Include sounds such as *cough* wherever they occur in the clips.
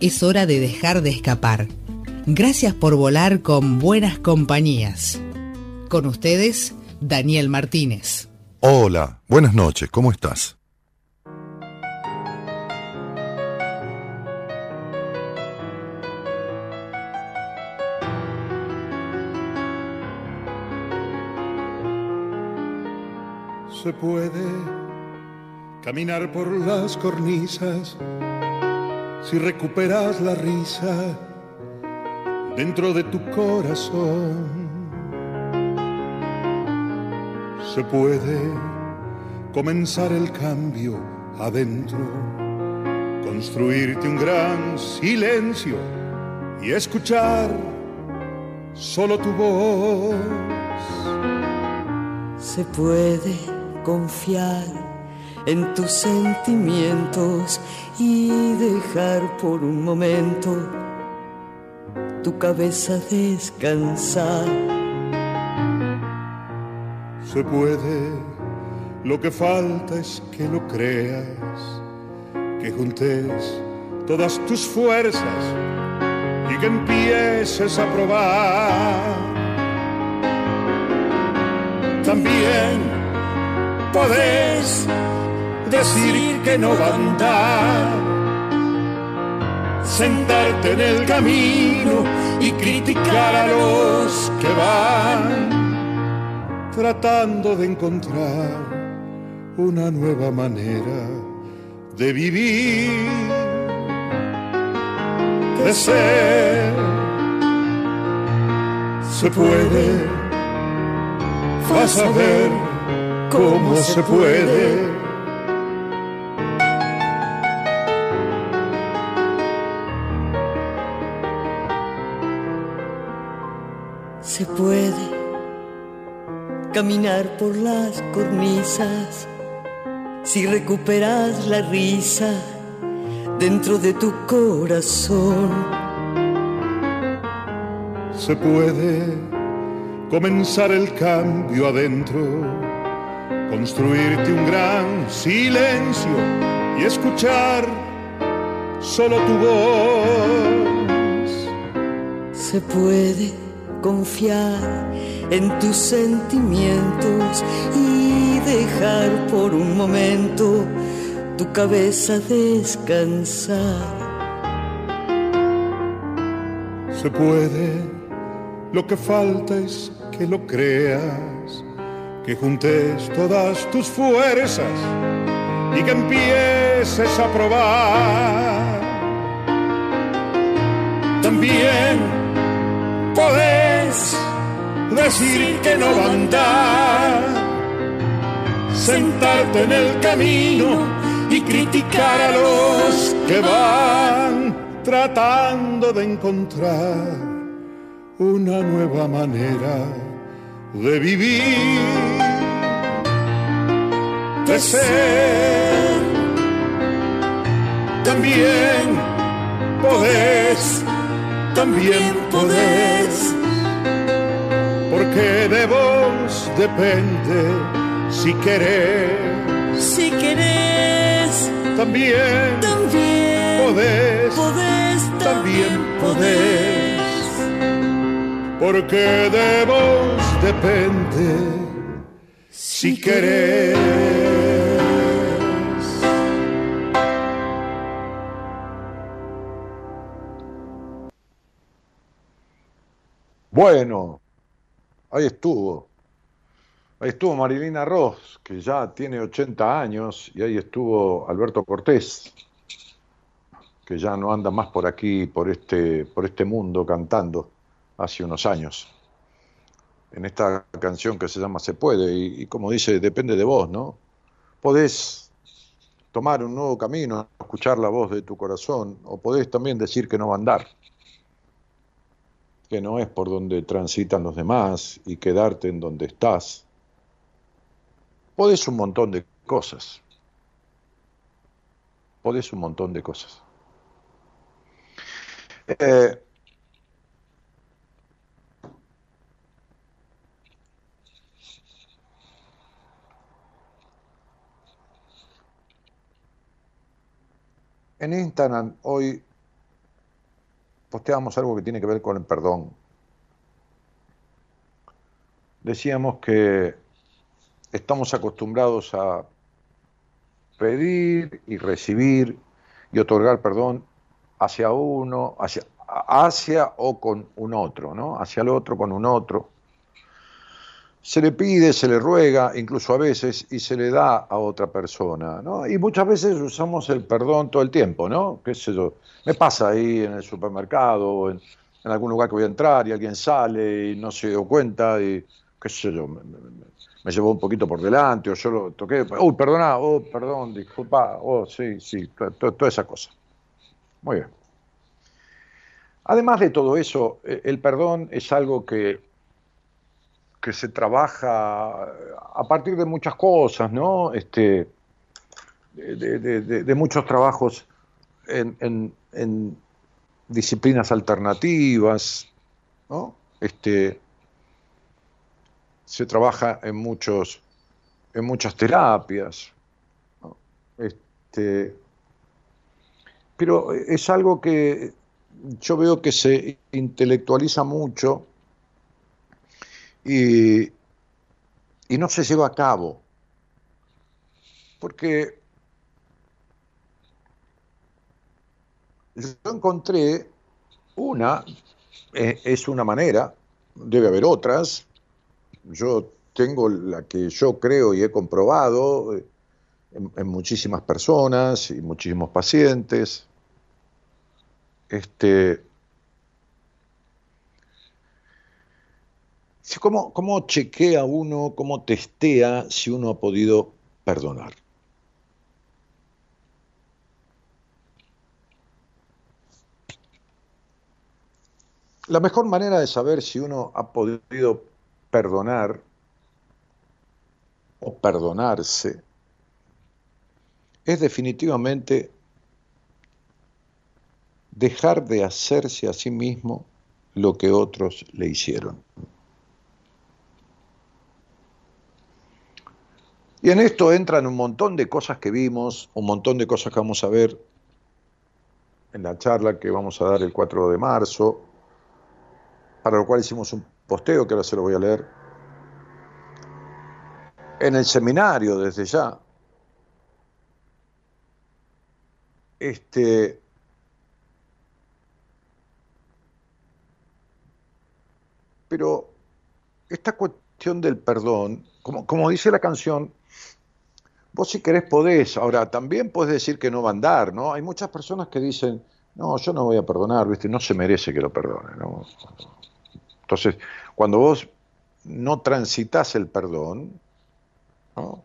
Es hora de dejar de escapar. Gracias por volar con buenas compañías. Con ustedes, Daniel Martínez. Hola, buenas noches, ¿cómo estás? Se puede caminar por las cornisas si recuperas la risa dentro de tu corazón. Se puede comenzar el cambio adentro, construirte un gran silencio y escuchar solo tu voz. Se puede confiar en tus sentimientos y dejar por un momento tu cabeza descansar. Se puede, lo que falta es que lo creas, que juntes todas tus fuerzas y que empieces a probar. También podés decir que no va a sentarte en el camino y criticar a los que van, tratando de encontrar una nueva manera de vivir, de ser. Se puede, vas a ver cómo se puede. Se puede caminar por las cornisas si recuperas la risa dentro de tu corazón. Se puede comenzar el cambio adentro construirte un gran silencio y escuchar solo tu voz. Se puede confiar en tus sentimientos y dejar por un momento tu cabeza descansar. Se puede, lo que falta es que lo creas que juntes todas tus fuerzas y que empieces a probar. También decir que no va a andar, sentarte en el camino y criticar a los que van tratando de encontrar una nueva manera de vivir, de ser. También podés, también podés, porque de vos depende si querés. Si querés, también, también podés, podés también podés porque de vos depende si querés. Bueno, ahí estuvo. Ahí estuvo Marilina Ross, que ya tiene 80 años, y ahí estuvo Alberto Cortés, que ya no anda más por aquí, por este, por este mundo cantando hace unos años, en esta canción que se llama Se puede, y, como dice, depende de vos, ¿no? Podés tomar un nuevo camino, escuchar la voz de tu corazón, o podés también decir que no va a andar, que no es por donde transitan los demás y quedarte en donde estás. Podés un montón de cosas. Podés un montón de cosas. Eh, En Instagram hoy posteamos algo que tiene que ver con el perdón. Decíamos que estamos acostumbrados a pedir y recibir y otorgar perdón hacia uno, hacia, hacia o con un otro, ¿no? Hacia el otro con un otro se le pide, se le ruega, incluso a veces, y se le da a otra persona, ¿no? Y muchas veces usamos el perdón todo el tiempo, ¿no? ¿Qué sé yo? Me pasa ahí en el supermercado o en, algún lugar que voy a entrar y alguien sale y no se dio cuenta y, qué sé yo, me, llevó un poquito por delante o yo lo toqué, uy, perdona, oh, perdón, disculpa, oh, sí, sí, toda esa cosa. Muy bien. Además de todo eso, e, el perdón es algo que que se trabaja a partir de muchas cosas, ¿no? Este, de, muchos trabajos en, disciplinas alternativas, ¿no? Este, se trabaja en muchos en muchas terapias, este, pero es algo que yo veo que se intelectualiza mucho y, y no se lleva a cabo. Porque yo encontré una, eh, es una manera, debe haber otras, yo tengo la que yo creo y he comprobado eh, en, en, muchísimas personas y muchísimos pacientes, este, ¿Cómo, ¿Cómo chequea uno, cómo testea si uno ha podido perdonar? La mejor manera de saber si uno ha podido perdonar o perdonarse es definitivamente dejar de hacerse a sí mismo lo que otros le hicieron. Y en esto entran un montón de cosas que vimos, un montón de cosas que vamos a ver en la charla que vamos a dar el 4 de marzo, para lo cual hicimos un posteo que ahora se lo voy a leer. En el seminario, desde ya. Este. Pero esta cuestión del perdón, como, como dice la canción, Vos si querés podés, ahora también podés decir que no va a andar, ¿no? Hay muchas personas que dicen, no, yo no voy a perdonar, ¿viste? No se merece que lo perdone, ¿no? Entonces, cuando vos no transitas el perdón, ¿no?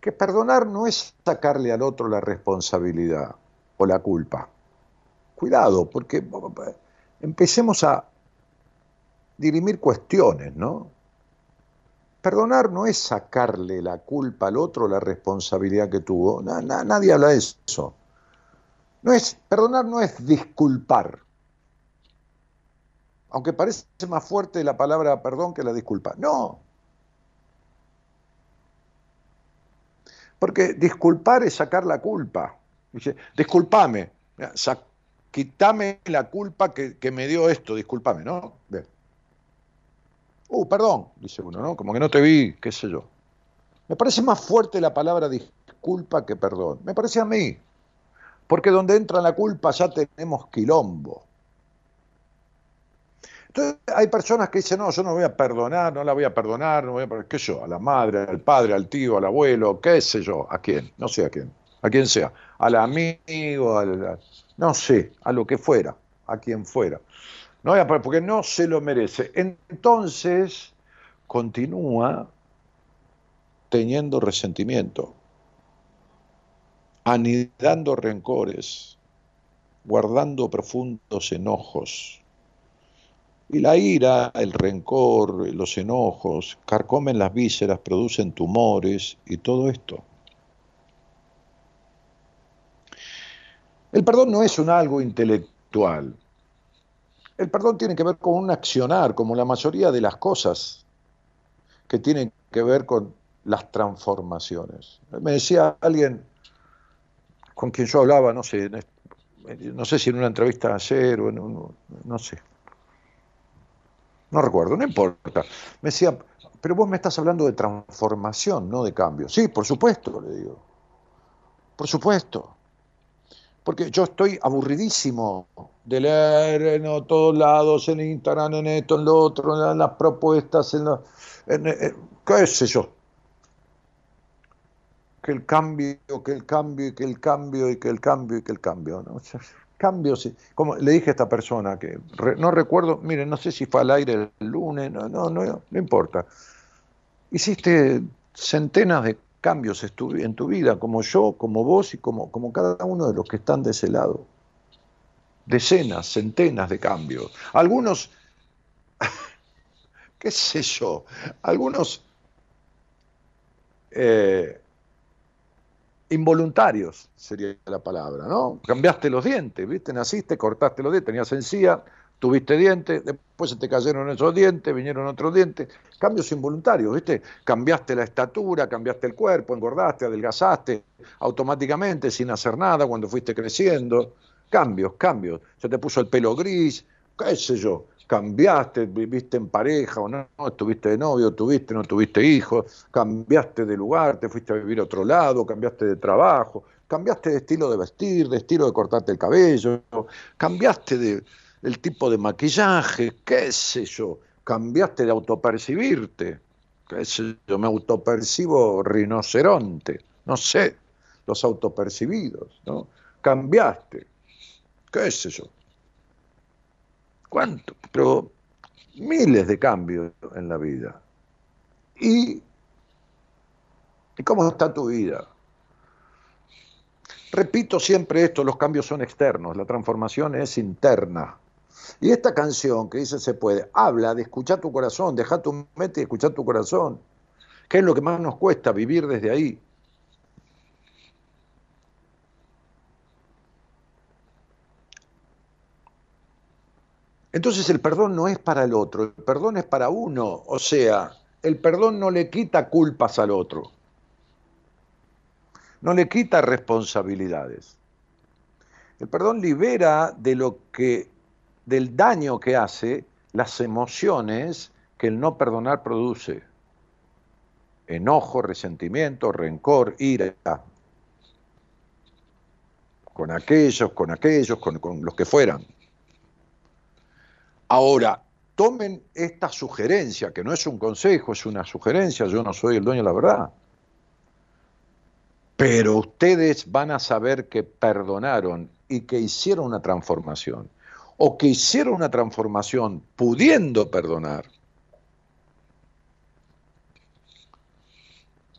Que perdonar no es sacarle al otro la responsabilidad o la culpa. Cuidado, porque empecemos a dirimir cuestiones, ¿no? Perdonar no es sacarle la culpa al otro, la responsabilidad que tuvo. nadie habla de eso. No es, perdonar no es disculpar. Aunque parece más fuerte la palabra perdón que la disculpa. No. Porque disculpar es sacar la culpa. Dice, disculpame, quítame la culpa que, que, me dio esto, disculpame, ¿no? Bien. Uh, perdón, dice uno, ¿no? Como que no te vi, qué sé yo. Me parece más fuerte la palabra disculpa que perdón. Me parece a mí. Porque donde entra la culpa ya tenemos quilombo. Entonces hay personas que dicen, no, yo no voy a perdonar, no la voy a perdonar, no voy a perdonar, qué sé yo, a la madre, al padre, al tío, al abuelo, qué sé yo, a quién, no sé a quién, a quién sea, al amigo, al, no sé, a lo que fuera, a quien fuera. No porque no se lo merece. Entonces, continúa teniendo resentimiento, anidando rencores, guardando profundos enojos. Y la ira, el rencor, los enojos, carcomen las vísceras, producen tumores y todo esto. El perdón no es un algo intelectual. El perdón tiene que ver con un accionar, como la mayoría de las cosas que tienen que ver con las transformaciones. Me decía alguien con quien yo hablaba, no sé, no sé si en una entrevista ayer o en un, no sé, no recuerdo, no importa. Me decía, pero vos me estás hablando de transformación, no de cambio. Sí, por supuesto, le digo. Por supuesto. Porque yo estoy aburridísimo de leer en todos lados, en Instagram, en esto, en lo otro, en las propuestas, en, en, qué sé yo. Que el cambio, que el cambio, y que el cambio, y que el cambio, y que el cambio. ¿no? cambios, como le dije a esta persona que no recuerdo, miren, no sé si fue al aire el lunes, no, no, no, no importa. Hiciste centenas de cambios en tu vida, como yo, como vos y como, como cada uno de los que están de ese lado. Decenas, centenas de cambios. Algunos, *laughs* qué sé yo, algunos eh, involuntarios sería la palabra, ¿no? Cambiaste los dientes, ¿viste? Naciste, cortaste los dientes, tenías encía, tuviste dientes, después se te cayeron esos dientes, vinieron otros dientes, cambios involuntarios, ¿viste? Cambiaste la estatura, cambiaste el cuerpo, engordaste, adelgazaste, automáticamente, sin hacer nada, cuando fuiste creciendo, cambios, cambios, se te puso el pelo gris, qué sé yo, cambiaste, viviste en pareja o no, estuviste de novio, tuviste, no tuviste hijos, cambiaste de lugar, te fuiste a vivir a otro lado, cambiaste de trabajo, cambiaste de estilo de vestir, de estilo de cortarte el cabello, cambiaste de, el tipo de maquillaje, qué sé yo, cambiaste de autopercibirte, qué sé yo, me autopercibo rinoceronte, no sé, los autopercibidos, ¿no? Cambiaste, qué sé yo. ¿Cuánto? Pero miles de cambios en la vida. ¿Y, ¿Y cómo está tu vida? Repito siempre esto, los cambios son externos, la transformación es interna. Y esta canción que dice se puede, habla de escuchar tu corazón, deja tu mente y escuchar tu corazón. ¿Qué es lo que más nos cuesta vivir desde ahí? Entonces el perdón no es para el otro, el perdón es para uno. O sea, el perdón no le quita culpas al otro, no le quita responsabilidades. El perdón libera de lo que, del daño que hace las emociones que el no perdonar produce. Enojo, resentimiento, rencor, ira. Con aquellos, con aquellos, con, con los que fueran. Ahora, tomen esta sugerencia, que no es un consejo, es una sugerencia, yo no soy el dueño de la verdad. Pero ustedes van a saber que perdonaron y que hicieron una transformación, o que hicieron una transformación pudiendo perdonar,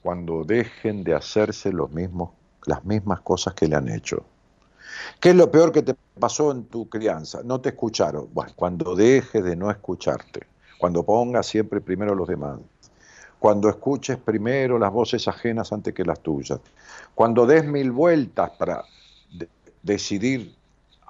cuando dejen de hacerse los mismos, las mismas cosas que le han hecho. ¿Qué es lo peor que te pasó en tu crianza? No te escucharon. Bueno, cuando dejes de no escucharte, cuando pongas siempre primero los demás, cuando escuches primero las voces ajenas antes que las tuyas, cuando des mil vueltas para decidir,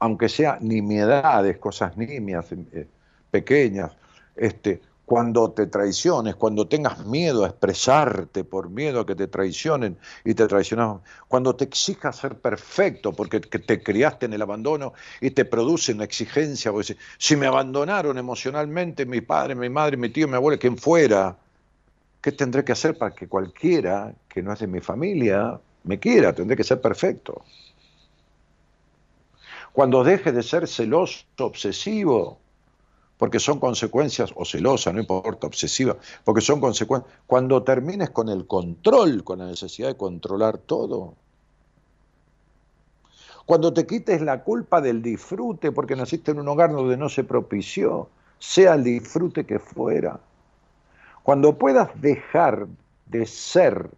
aunque sea nimiedades, cosas nimias, eh, pequeñas, este, cuando te traiciones, cuando tengas miedo a expresarte por miedo a que te traicionen y te traicionan, cuando te exijas ser perfecto porque te criaste en el abandono y te produce una exigencia, porque si, me abandonaron emocionalmente mi padre, mi madre, mi tío, mi abuelo, quien fuera, ¿qué tendré que hacer para que cualquiera que no es de mi familia me quiera? Tendré que ser perfecto. Cuando deje de ser celoso, obsesivo, porque son consecuencias, o celosa, no importa, obsesiva, porque son consecuencias. Cuando termines con el control, con la necesidad de controlar todo, cuando te quites la culpa del disfrute, porque naciste en un hogar donde no se propició, sea el disfrute que fuera, cuando puedas dejar de ser,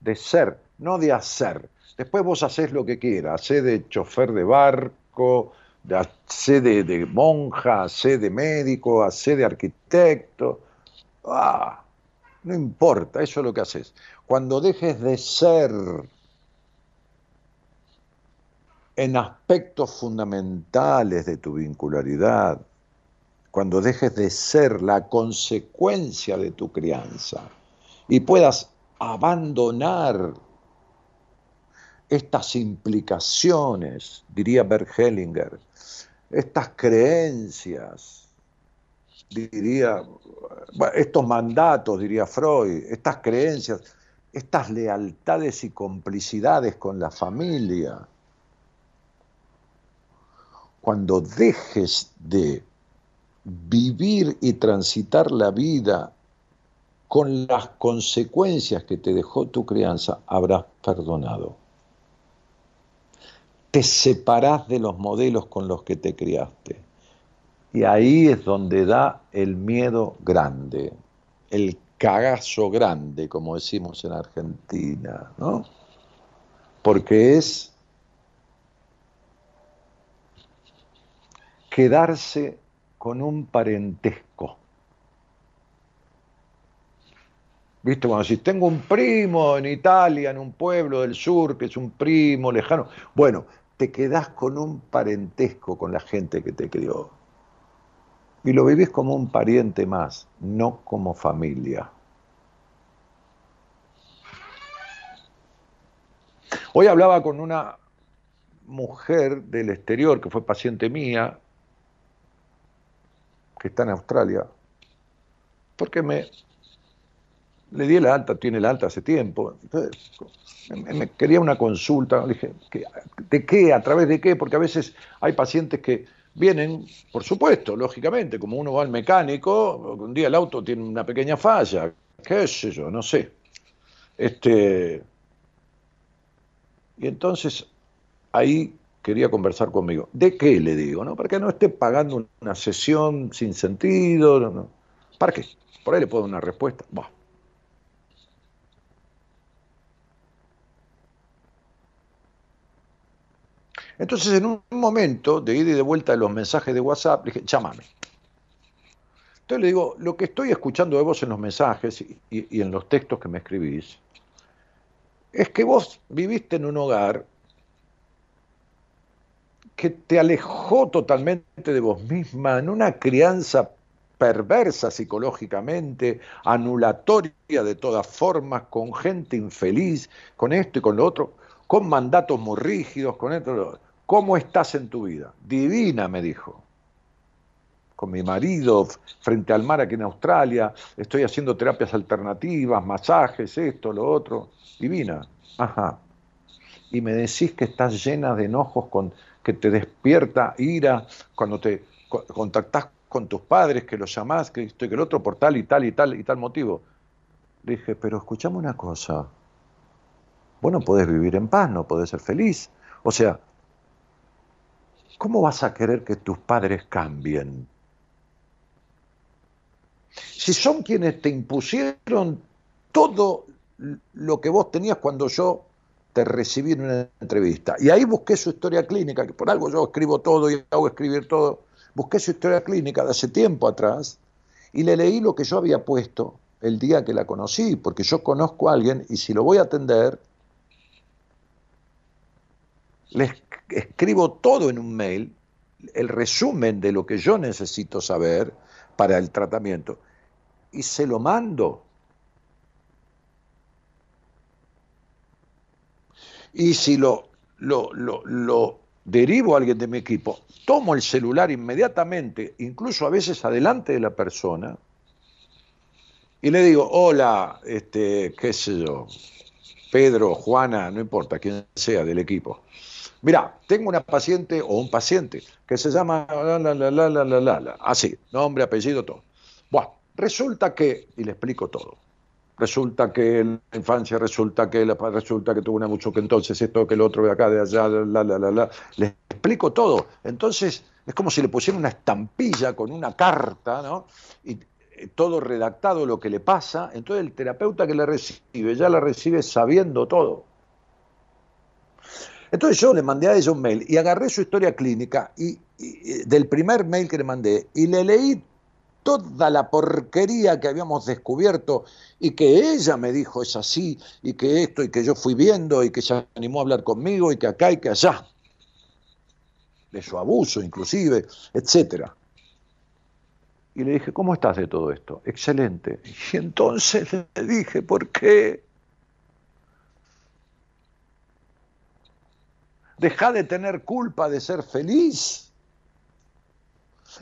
de ser, no de hacer. Después vos haces lo que quieras, hacé de chofer de barco, hacé de, monja, hacé de médico, hacé de arquitecto. Ah, no importa, eso es lo que haces. Cuando dejes de ser en aspectos fundamentales de tu vincularidad, cuando dejes de ser la consecuencia de tu crianza y puedas abandonar estas implicaciones, diría Bert Hellinger, estas creencias, diría, estos mandatos, diría Freud, estas creencias, estas lealtades y complicidades con la familia, cuando dejes de vivir y transitar la vida con las consecuencias que te dejó tu crianza, habrás perdonado. Te separás de los modelos con los que te criaste. Y ahí es donde da el miedo grande, el cagazo grande, como decimos en Argentina, ¿no? Porque es quedarse con un parentesco. ¿Viste? Cuando si tengo un primo en Italia, en un pueblo del sur, que es un primo lejano, bueno, te quedás con un parentesco con la gente que te crió. Y lo vivís como un pariente más, no como familia. Hoy hablaba con una mujer del exterior que fue paciente mía, que está en Australia, porque me le di el alta, tiene el alta hace tiempo. Entonces, me, quería una consulta, le dije, ¿de qué? ¿A través de qué? Porque a veces hay pacientes que vienen, por supuesto, lógicamente, como uno va al mecánico, un día el auto tiene una pequeña falla, qué sé yo, no sé. Este, y entonces ahí quería conversar conmigo. ¿De qué le digo? ¿no? Para que no esté pagando una sesión sin sentido. No, ¿Para qué? Por ahí le puedo dar una respuesta. Entonces, en un momento de ida y de vuelta de los mensajes de WhatsApp, le dije, llámame. Entonces le digo, lo que estoy escuchando de vos en los mensajes y en los textos que me escribís, es que vos viviste en un hogar que te alejó totalmente de vos misma, en una crianza perversa psicológicamente, anulatoria de todas formas, con gente infeliz, con esto y con lo otro, con mandatos muy rígidos, con esto. ¿Cómo estás en tu vida? Divina, me dijo. Con mi marido, frente al mar aquí en Australia, estoy haciendo terapias alternativas, masajes, esto, lo otro. Divina. Ajá. Y me decís que estás llena de enojos con que te despierta ira cuando te contactás con tus padres, que los llamás, que esto y que el otro, por tal y tal y tal y tal motivo. Le dije, pero escuchame una cosa, vos no podés vivir en paz, no podés ser feliz. O sea, ¿cómo vas a querer que tus padres cambien? Si son quienes te impusieron todo lo que vos tenías cuando yo te recibí en una entrevista. Y ahí busqué su historia clínica, que por algo yo escribo todo y hago escribir todo. Busqué su historia clínica de hace tiempo atrás y le leí lo que yo había puesto el día que la conocí, porque yo conozco a alguien y si lo voy a atender, le escribo todo en un mail, el resumen de lo que yo necesito saber para el tratamiento, y se lo mando Y si lo, lo, lo, derivo a alguien de mi equipo, tomo el celular inmediatamente, incluso a veces adelante de la persona, y le digo, hola, este, qué sé yo, Pedro, Juana, no importa, quién sea del equipo. Mira, tengo una paciente o un paciente que se llama la la la la la la la, así, nombre, apellido, todo. Bueno, resulta que, y le explico todo resulta que en la infancia, resulta que resulta que tuvo una mucho que entonces esto, que el otro de acá, de allá, la, la, la, la. Les explico todo. Entonces, es como si le pusiera una estampilla con una carta, ¿no? Y eh, todo redactado lo que le pasa, entonces el terapeuta que la recibe ya la recibe sabiendo todo. Entonces yo le mandé a ella un mail y agarré su historia clínica y, del primer mail que le mandé y le leí toda la porquería que habíamos descubierto y que ella me dijo es así y que esto y que yo fui viendo y que se animó a hablar conmigo y que acá y que allá de su abuso inclusive, etcétera. Y le dije, ¿cómo estás de todo esto? Excelente. Y entonces le dije, ¿por qué? Deja de tener culpa de ser feliz.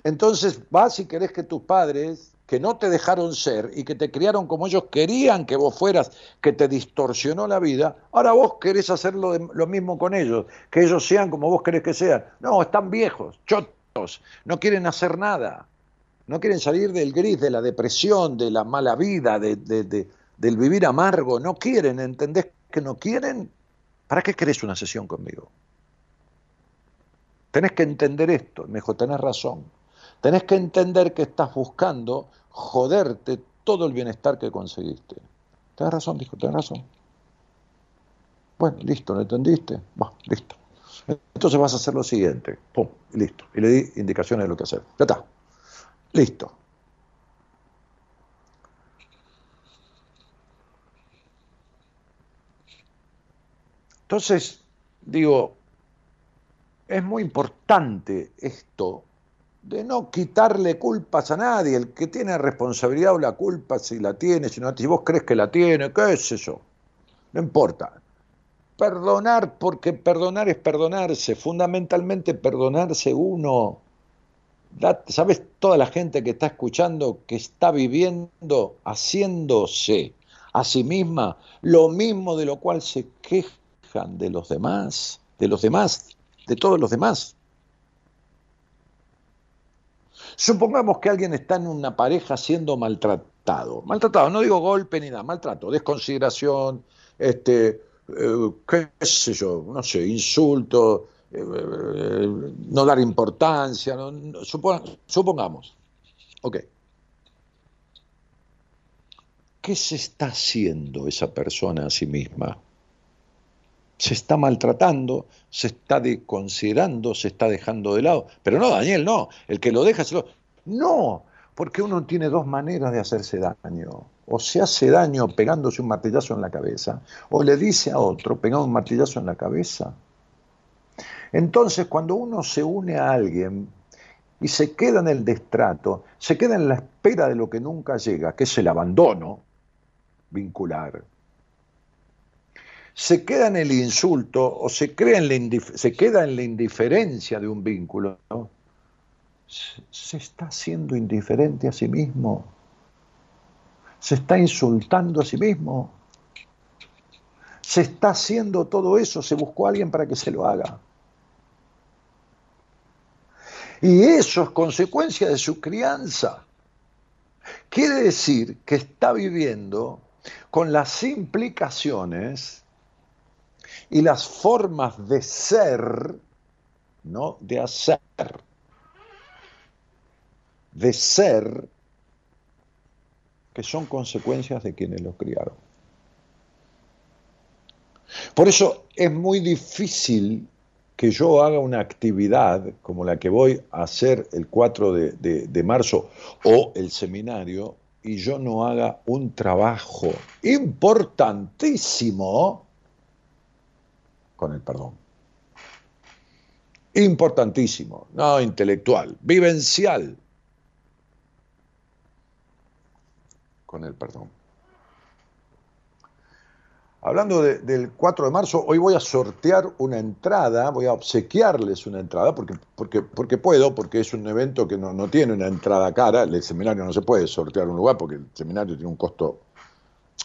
Entonces vas y querés que tus padres, que no te dejaron ser y que te criaron como ellos querían que vos fueras, que te distorsionó la vida, ahora vos querés hacer lo, mismo con ellos, que ellos sean como vos querés que sean. No, están viejos, chotos, no quieren hacer nada, no quieren salir del gris, de la depresión, de la mala vida, de, del vivir amargo, no quieren, ¿entendés que no quieren? ¿Para qué querés una sesión conmigo? Tenés que entender esto. Me dijo, tenés razón. Tenés que entender que estás buscando joderte todo el bienestar que conseguiste. Tenés razón, dijo, tenés razón. Bueno, listo, ¿lo entendiste? Va, listo. Entonces vas a hacer lo siguiente. Pum, listo. Y le di indicaciones de lo que hacer. Ya está. Listo. Entonces, digo, es muy importante esto de no quitarle culpas a nadie. El que tiene responsabilidad o la culpa, si la tiene, si no, si vos crees que la tiene, qué es eso. No importa. Perdonar, porque perdonar es perdonarse, fundamentalmente perdonarse uno. ¿Sabes toda la gente que está escuchando que está viviendo, haciéndose a sí misma lo mismo de lo cual se de los demás, de los demás de todos los demás. Supongamos que alguien está en una pareja siendo maltratado. Maltratado, no digo golpe ni nada, maltrato, desconsideración, este, eh, qué sé yo, no sé, insulto, eh, no dar importancia, supongamos. Ok. ¿Qué se está haciendo esa persona a sí misma? Se está maltratando, se está considerando, se está dejando de lado. Pero no, Daniel, no. El que lo deja, se lo... No, porque uno tiene dos maneras de hacerse daño. O se hace daño pegándose un martillazo en la cabeza, o le dice a otro pegando un martillazo en la cabeza. Entonces, cuando uno se une a alguien y se queda en el destrato, se queda en la espera de lo que nunca llega, que es el abandono vincular, se queda en el insulto o se, crea en se queda en la indiferencia de un vínculo, se está haciendo indiferente a sí mismo, se está insultando a sí mismo, se está haciendo todo eso, se buscó a alguien para que se lo haga. Y eso es consecuencia de su crianza. Quiere decir que está viviendo con las implicaciones y las formas de ser, no de hacer, de ser, que son consecuencias de quienes los criaron. Por eso es muy difícil que yo haga una actividad como la que voy a hacer el 4 de, de, marzo o el seminario y yo no haga un trabajo importantísimo con el perdón. Importantísimo, no intelectual, vivencial con el perdón. Hablando del 4 de marzo, hoy voy a sortear una entrada, voy a obsequiarles una entrada, porque, porque, porque puedo, porque es un evento que no, no tiene una entrada cara, el seminario no se puede sortear un lugar, porque el seminario tiene un costo,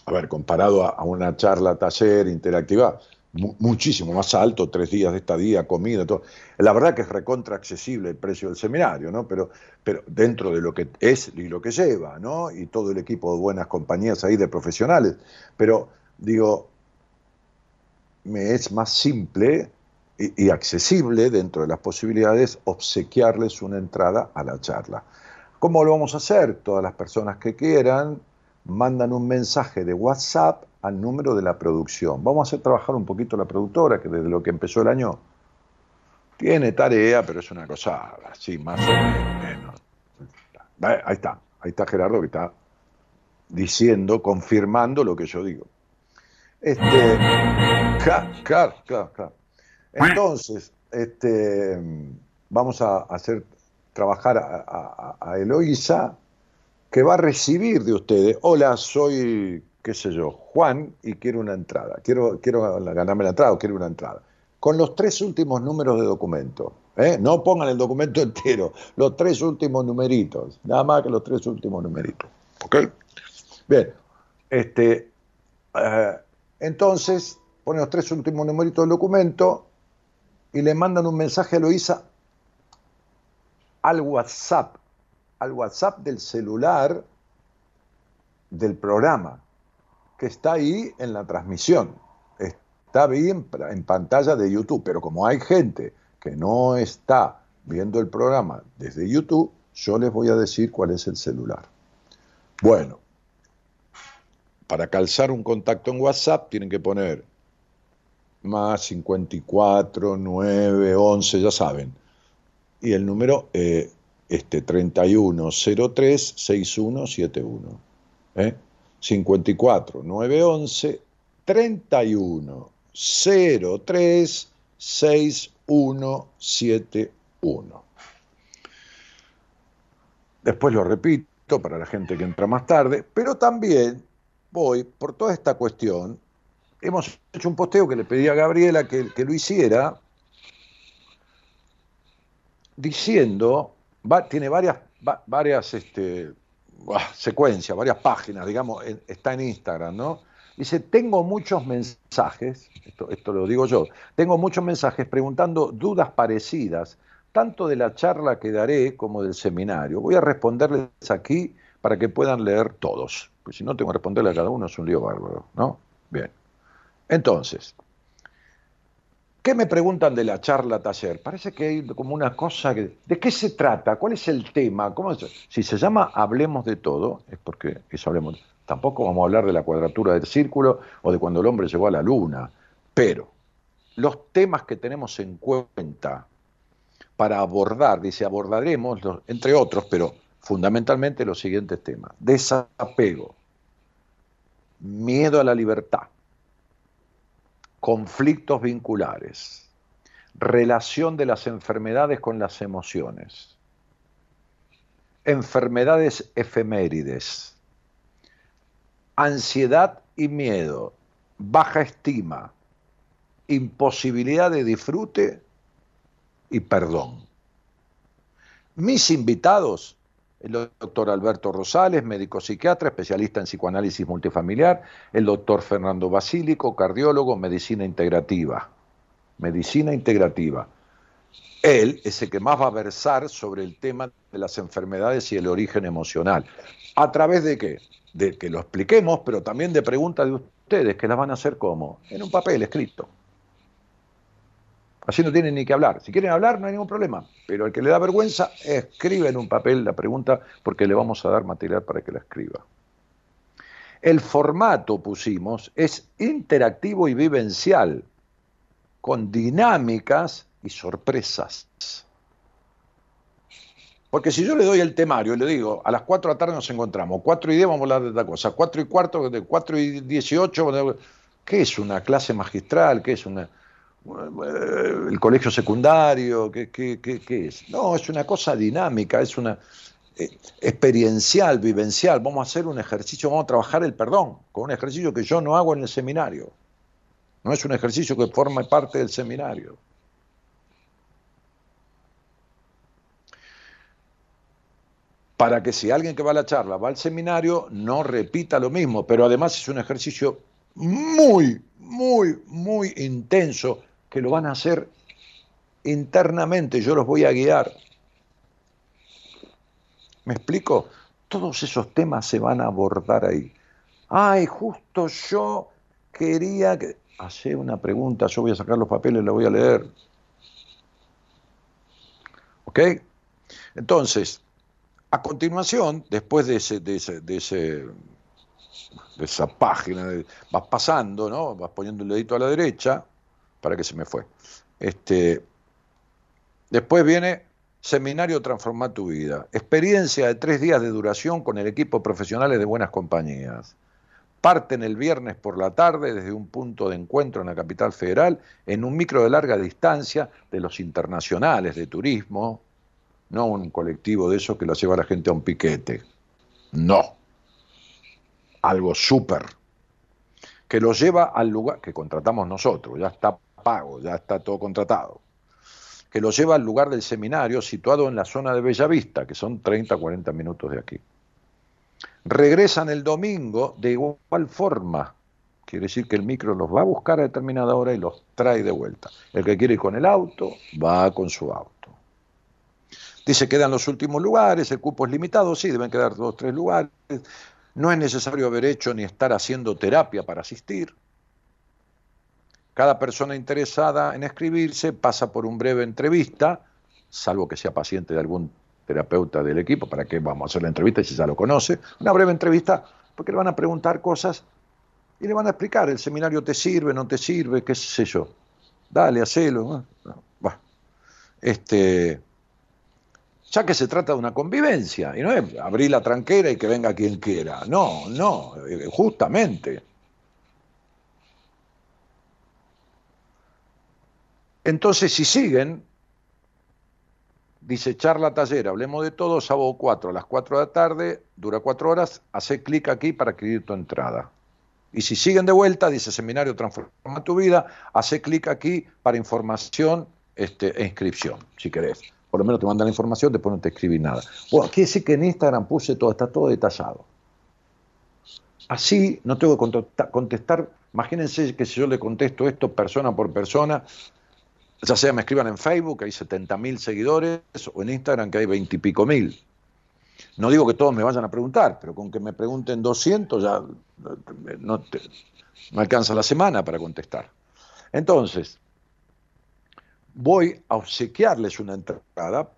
a ver, comparado a, a una charla, taller, interactiva, muchísimo más alto, tres días de estadía, comida, todo. La verdad que es recontra accesible el precio del seminario, ¿no? Pero, pero dentro de lo que es y lo que lleva, ¿no? Y todo el equipo de buenas compañías ahí de profesionales. Pero, digo, me es más simple y, accesible dentro de las posibilidades obsequiarles una entrada a la charla. ¿Cómo lo vamos a hacer? Todas las personas que quieran mandan un mensaje de WhatsApp al número de la producción. Vamos a hacer trabajar un poquito la productora, que desde lo que empezó el año tiene tarea, pero es una cosa así, más o menos. Ahí está, ahí está Gerardo que está diciendo, confirmando lo que yo digo. Este, claro, claro, claro. Entonces, este, vamos a hacer trabajar a, a, Eloísa, que va a recibir de ustedes, hola, soy, qué sé yo, Juan, y quiero una entrada, quiero, quiero ganarme la entrada o quiero una entrada. Con los tres últimos números de documento, ¿eh? no pongan el documento *laughs* entero, los tres últimos numeritos, nada más que los tres últimos numeritos. ¿Ok? Bien, este, eh, entonces ponen los tres últimos numeritos del documento y le mandan un mensaje a Eloísa al WhatsApp, al WhatsApp del celular del programa, que está ahí en la transmisión, está ahí en, pantalla de YouTube, pero como hay gente que no está viendo el programa desde YouTube, yo les voy a decir cuál es el celular. Bueno, para calzar un contacto en WhatsApp tienen que poner más 54, 9, 11, ya saben, y el número eh, este 3103 6171. ¿eh? 54 911 31 03 6171. Después lo repito para la gente que entra más tarde, pero también voy por toda esta cuestión. Hemos hecho un posteo que le pedí a Gabriela que, que lo hiciera diciendo, tiene varias, varias este, secuencias, varias páginas, digamos, está en Instagram, ¿no? Dice, tengo muchos mensajes, esto, esto lo digo yo, tengo muchos mensajes preguntando dudas parecidas, tanto de la charla que daré como del seminario. Voy a responderles aquí para que puedan leer todos, pues si no tengo que responderle a cada uno es un lío bárbaro, ¿no? Bien. Entonces, ¿Qué me preguntan de la charla taller? Parece que hay como una cosa que... ¿De qué se trata? ¿Cuál es el tema? ¿Cómo Si se llama Hablemos de todo, es porque eso hablemos. Tampoco vamos a hablar de la cuadratura del círculo o de cuando el hombre llegó a la luna. Pero los temas que tenemos en cuenta para abordar, dice, abordaremos, entre otros, pero fundamentalmente los siguientes temas. Desapego, miedo a la libertad, conflictos vinculares, relación de las enfermedades con las emociones, enfermedades efemérides, ansiedad y miedo, baja estima, imposibilidad de disfrute y perdón. Mis invitados el doctor Alberto Rosales, médico psiquiatra, especialista en psicoanálisis multifamiliar, el doctor Fernando Basílico, cardiólogo, medicina integrativa. Medicina integrativa. Él es el que más va a versar sobre el tema de las enfermedades y el origen emocional. ¿A través de qué? De que lo expliquemos, pero también de preguntas de ustedes, que las van a hacer como? En un papel escrito. Así no tienen ni que hablar. Si quieren hablar, no hay ningún problema. Pero el que le da vergüenza, escribe en un papel la pregunta porque le vamos a dar material para que la escriba. El formato, pusimos, es interactivo y vivencial, con dinámicas y sorpresas. Porque si yo le doy el temario y le digo, a las 4 de la tarde nos encontramos, 4 y 10 vamos a hablar de esta cosa, 4 y cuarto, de 4 y 18, ¿qué es una clase magistral? ¿Qué es una, el colegio secundario, ¿qué, qué, es? No, es una cosa dinámica, es una eh, experiencial, vivencial. Vamos a hacer un ejercicio, vamos a trabajar el perdón, con un ejercicio que yo no hago en el seminario. No es un ejercicio que forma parte del seminario. Para que si alguien que va a la charla va al seminario, no repita lo mismo, pero además es un ejercicio muy, muy, muy intenso que lo van a hacer internamente, yo los voy a guiar. ¿Me explico? Todos esos temas se van a abordar ahí. Ay, justo yo quería que... Hace una pregunta, yo voy a sacar los papeles, la voy a leer. ¿Ok? Entonces, A continuación, después de, ese, de, esa página, vas pasando, ¿no? Vas poniendo el dedito a la derecha, para que se me fue. Este, después viene Seminario Transformar tu Vida. Experiencia de tres días de duración con el equipo profesionales de buenas compañías. Parten el viernes por la tarde desde un punto de encuentro en la capital federal en un micro de larga distancia de los internacionales de turismo, no un colectivo de esos que lo lleva la gente a un piquete. No. Algo súper. Que lo lleva al lugar que contratamos nosotros, ya está pago, ya está todo contratado. Que lo lleva al lugar del seminario situado en la zona de Bellavista, que son 30, 40 minutos de aquí. Regresan el domingo de igual forma. Quiere decir que el micro los va a buscar a determinada hora y los trae de vuelta. El que quiere ir con el auto, va con su auto. Dice, quedan los últimos lugares, el cupo es limitado, sí, deben quedar dos tres lugares. No es necesario haber hecho ni estar haciendo terapia para asistir. Cada persona interesada en escribirse pasa por un breve entrevista, salvo que sea paciente de algún terapeuta del equipo, para que vamos a hacer la entrevista si ya lo conoce, una breve entrevista, porque le van a preguntar cosas y le van a explicar, el seminario te sirve, no te sirve, qué sé yo. Dale, hacelo. Este, ya que se trata de una convivencia, y no es abrir la tranquera y que venga quien quiera. No, no, eh, justamente. Entonces, si siguen, dice charla taller, hablemos de todo, sábado 4 a las 4 de la tarde, dura 4 horas, hace clic aquí para escribir tu entrada. Y si siguen de vuelta, dice seminario Transforma tu vida, hace clic aquí para información este, e inscripción, si querés. Por lo menos te mandan la información, después no te escribí nada. Bueno, quiere decir que en Instagram puse todo, está todo detallado. Así no tengo que contestar. Imagínense que si yo le contesto esto persona por persona, ya sea me escriban en Facebook, que hay 70.000 seguidores, o en Instagram, que hay 20 y pico mil. No digo que todos me vayan a preguntar, pero con que me pregunten 200 ya no, no alcanza la semana para contestar. Entonces, voy a obsequiarles una entrada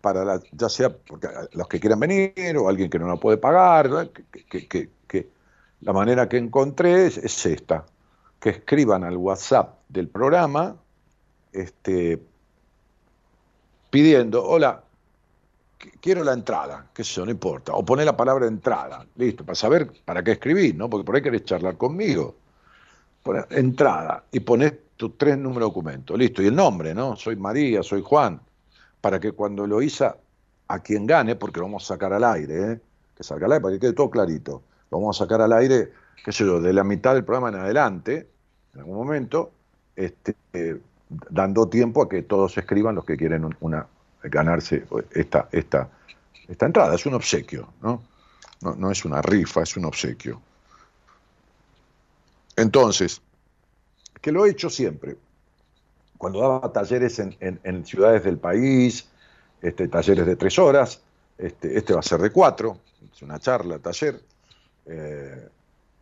para la, ya sea porque los que quieran venir o alguien que no la puede pagar, que, la manera que encontré es, esta, que escriban al WhatsApp del programa este, pidiendo, hola, quiero la entrada, que eso no importa, o poner la palabra entrada, listo, para saber para qué escribir, ¿no? Porque por ahí querés charlar conmigo. Entrada y poner tus tres números de documento, listo, y el nombre, ¿no? Soy María, soy Juan, para que cuando lo hice a quien gane, porque lo vamos a sacar al aire, ¿eh? que salga al aire para que quede todo clarito, lo vamos a sacar al aire, qué sé yo, de la mitad del programa en adelante, en algún momento, este, eh, dando tiempo a que todos escriban los que quieren una, ganarse esta, esta, esta entrada, es un obsequio, ¿no? ¿no? No es una rifa, es un obsequio. Entonces, que lo he hecho siempre. Cuando daba talleres en, ciudades del país, este, talleres de tres horas, este, este va a ser de cuatro, es una charla, taller. Eh,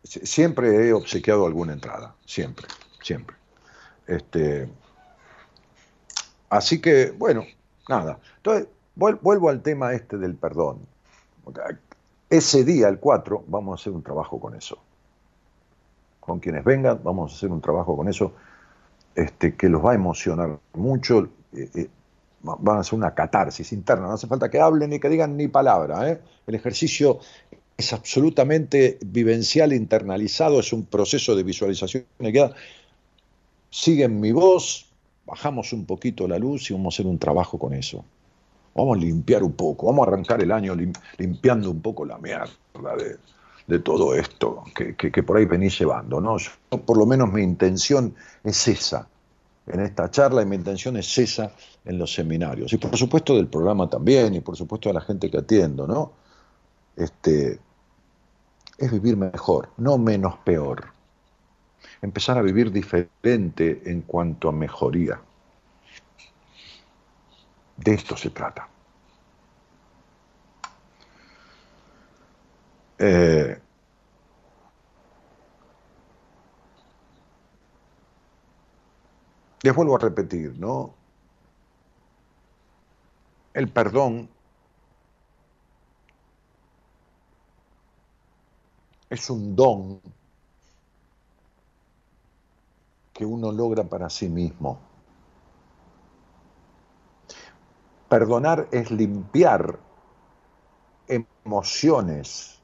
siempre he obsequiado alguna entrada, siempre, siempre. Este, así que, bueno, nada. Entonces, vuelvo al tema este del perdón. Ese día, el 4, vamos a hacer un trabajo con eso con quienes vengan, vamos a hacer un trabajo con eso este, que los va a emocionar mucho, eh, eh, van a hacer una catarsis interna, no hace falta que hablen ni que digan ni palabra, ¿eh? el ejercicio es absolutamente vivencial, internalizado, es un proceso de visualización queda, siguen mi voz, bajamos un poquito la luz y vamos a hacer un trabajo con eso. Vamos a limpiar un poco, vamos a arrancar el año limpiando un poco la mierda de, todo esto que, por ahí venís llevando. ¿no? por lo menos mi intención es esa en esta charla y mi intención es esa en los seminarios. Y por supuesto del programa también, y por supuesto de la gente que atiendo, ¿no? Este, es vivir mejor, no menos peor empezar a vivir diferente en cuanto a mejoría. De esto se trata. Eh, les vuelvo a repetir, ¿no? El perdón es un don que uno logra para sí mismo. Perdonar es limpiar emociones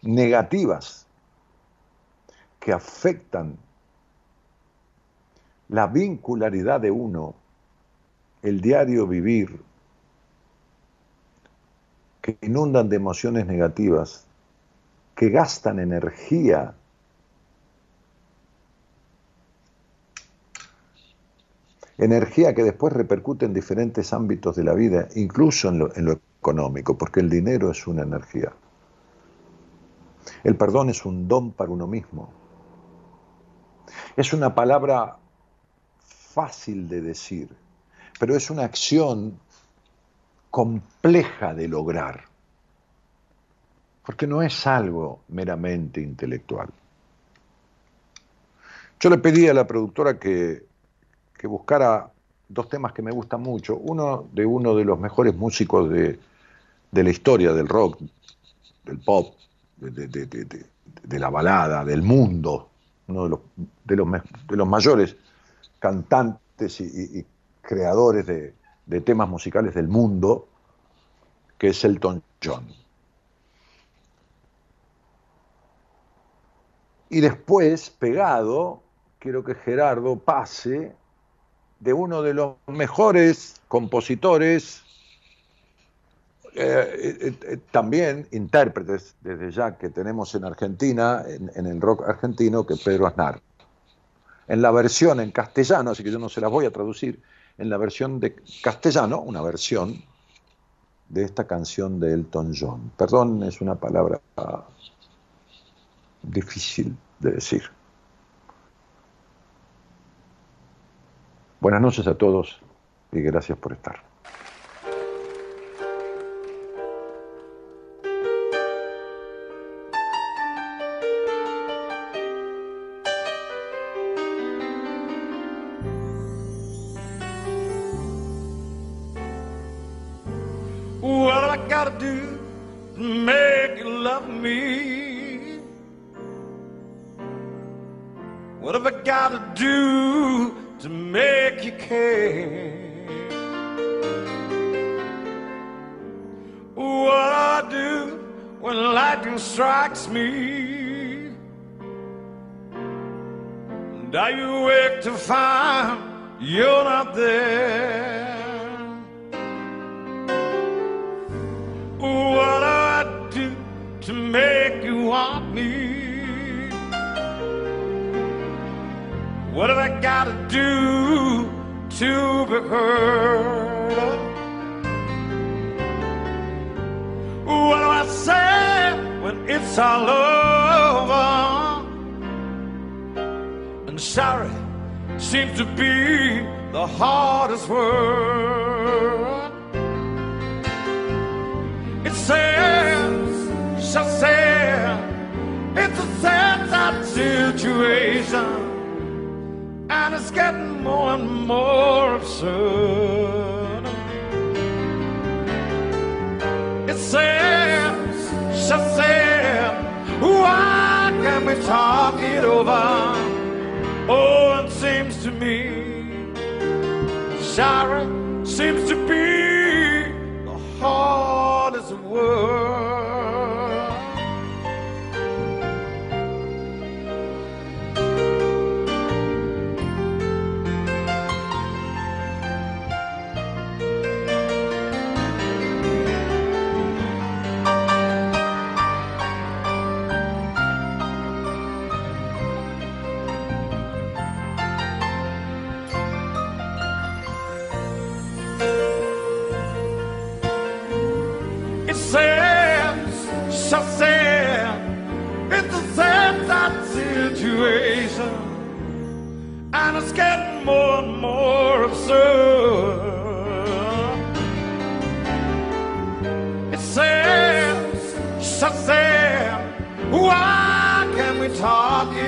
negativas que afectan la vincularidad de uno, el diario vivir, que inundan de emociones negativas, que gastan energía energía que después repercute en diferentes ámbitos de la vida, incluso en lo, económico, porque el dinero es una energía. El perdón es un don para uno mismo. Es una palabra fácil de decir, pero es una acción compleja de lograr, porque no es algo meramente intelectual. Yo le pedí a la productora que, que buscara dos temas que me gustan mucho, uno de uno de los mejores músicos de, de la historia del rock, del pop, de, de, de, la balada, del mundo, uno de los, de los, de los mayores cantantes y, creadores de, de, temas musicales del mundo, que es Elton John. Y después, pegado, quiero que Gerardo pase de uno de los mejores compositores, eh, eh, eh, también intérpretes desde ya que tenemos en Argentina, en, en, el rock argentino, que Pedro Aznar. En la versión en castellano, así que yo no se las voy a traducir, en la versión de castellano, una versión de esta canción de Elton John. Perdón, es una palabra difícil de decir. Buenas noches a todos y gracias por estar. To make you want me? What have I got to do to be heard? What do I say when it's all over? And sorry seems to be the hardest word. It says, she said, it's a sad, sad situation. And it's getting more and more absurd. It says, she said, why can't we talk it over? Oh, it seems to me, sorry seems to be the hardest word.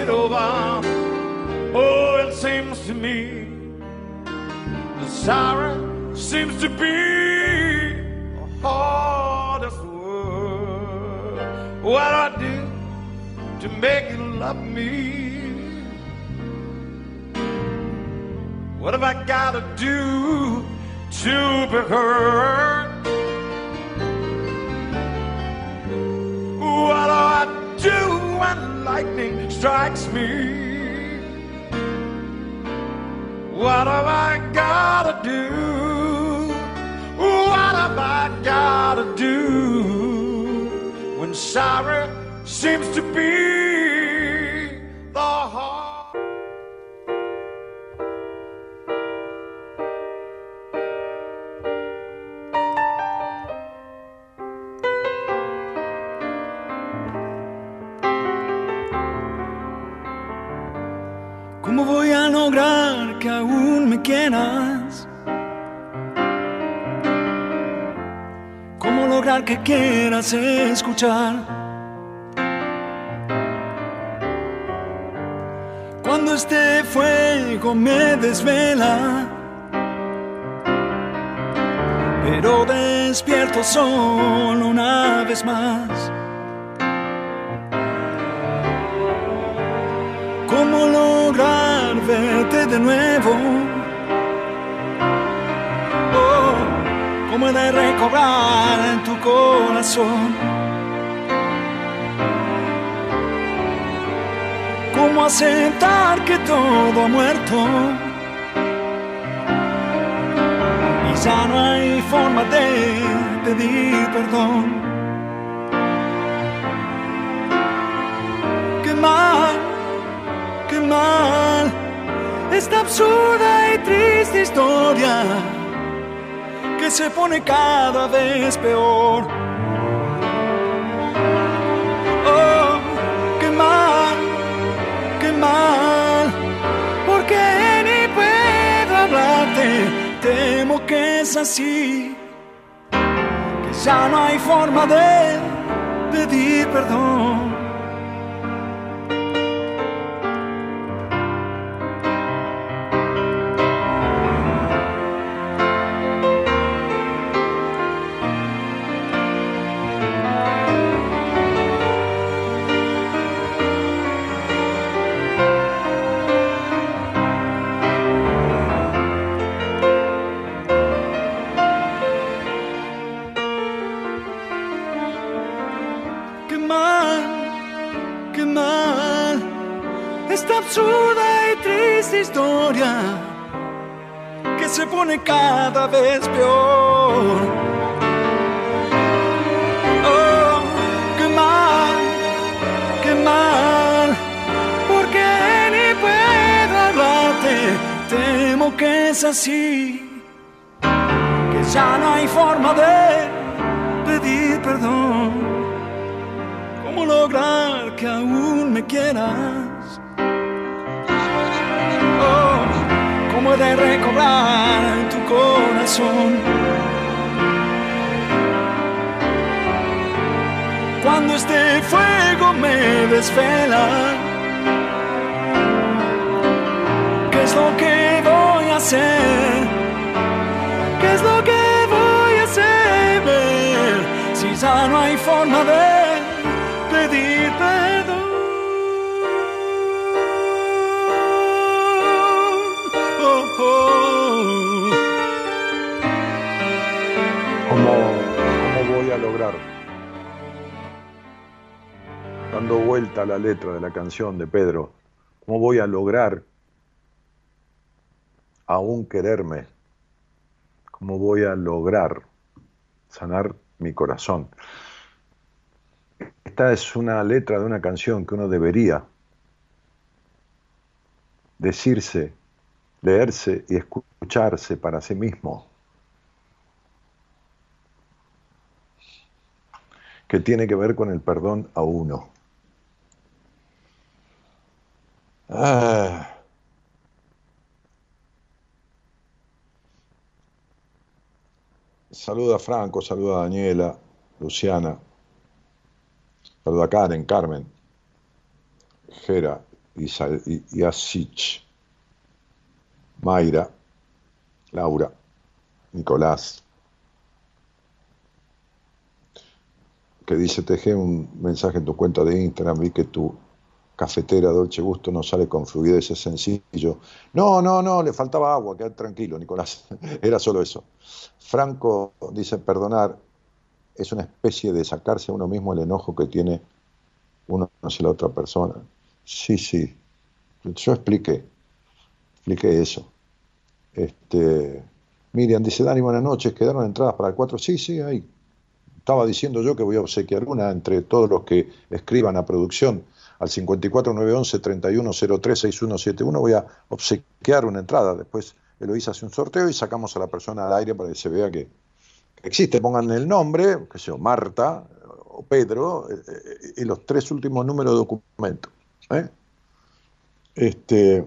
It over? Oh, it seems to me the sorrow seems to be the hardest word. What I do to make you love me? What have I gotta do to be heard? Lightning strikes me? What have I gotta do? What have I gotta do when sorrow seems to be ¿Cómo lograr que quieras escuchar? Cuando este fuego me desvela, pero despierto solo una vez más. ¿Cómo lograr verte de nuevo? ¿Cómo he de recobrar en tu corazón? ¿Cómo aceptar que todo ha muerto? Y ya no hay forma de pedir perdón. Qué mal qué mal esta absurda y triste historia que se pone cada vez peor. Oh, qué mal, qué mal, porque ni puedo hablarte, temo que es así, que ya no hay forma de pedir perdón. Cada vez peor. Oh, qué mal, qué mal, porque ni puedo hablarte, temo que es así, que ya no hay forma de pedir perdón. ¿Cómo lograr que aún me quieras? ¿Cómo he de recobrar tu corazón? Cuando este fuego me desvela, ¿qué es lo que voy a hacer? ¿Qué es lo que voy a hacer? Si ya no hay forma de pedir lograr? Dando vuelta a la letra de la canción de Pedro, ¿cómo voy a lograr aún quererme? ¿Cómo voy a lograr sanar mi corazón? Esta es una letra de una canción que uno debería decirse, leerse y escucharse para sí mismo. Que tiene que ver con el perdón a uno. Ah. Saluda a Franco, saluda a Daniela, Luciana, saluda a Karen, Carmen, Jera, y, y Asich, Mayra, Laura, Nicolás, que dice, te dejé un mensaje en tu cuenta de Instagram, vi que tu cafetera Dolce Gusto no sale con fluidez, es sencillo. No, no, no, le faltaba agua, quedad tranquilo, Nicolás. *laughs* Era solo eso. Franco dice, perdonar es una especie de sacarse a uno mismo el enojo que tiene uno hacia la otra persona. Sí, sí. Yo expliqué, expliqué eso. Este, Miriam dice, Dani, buenas noches, quedaron entradas para el 4. Sí, sí, ahí. Estaba diciendo yo que voy a obsequiar una entre todos los que escriban a producción al 54911 31036171 voy a obsequiar una entrada. Después Eloísa hace un sorteo y sacamos a la persona al aire para que se vea que, existe. Pongan el nombre, que sea Marta o Pedro, eh, eh, y los tres últimos números de documento. ¿eh? Este,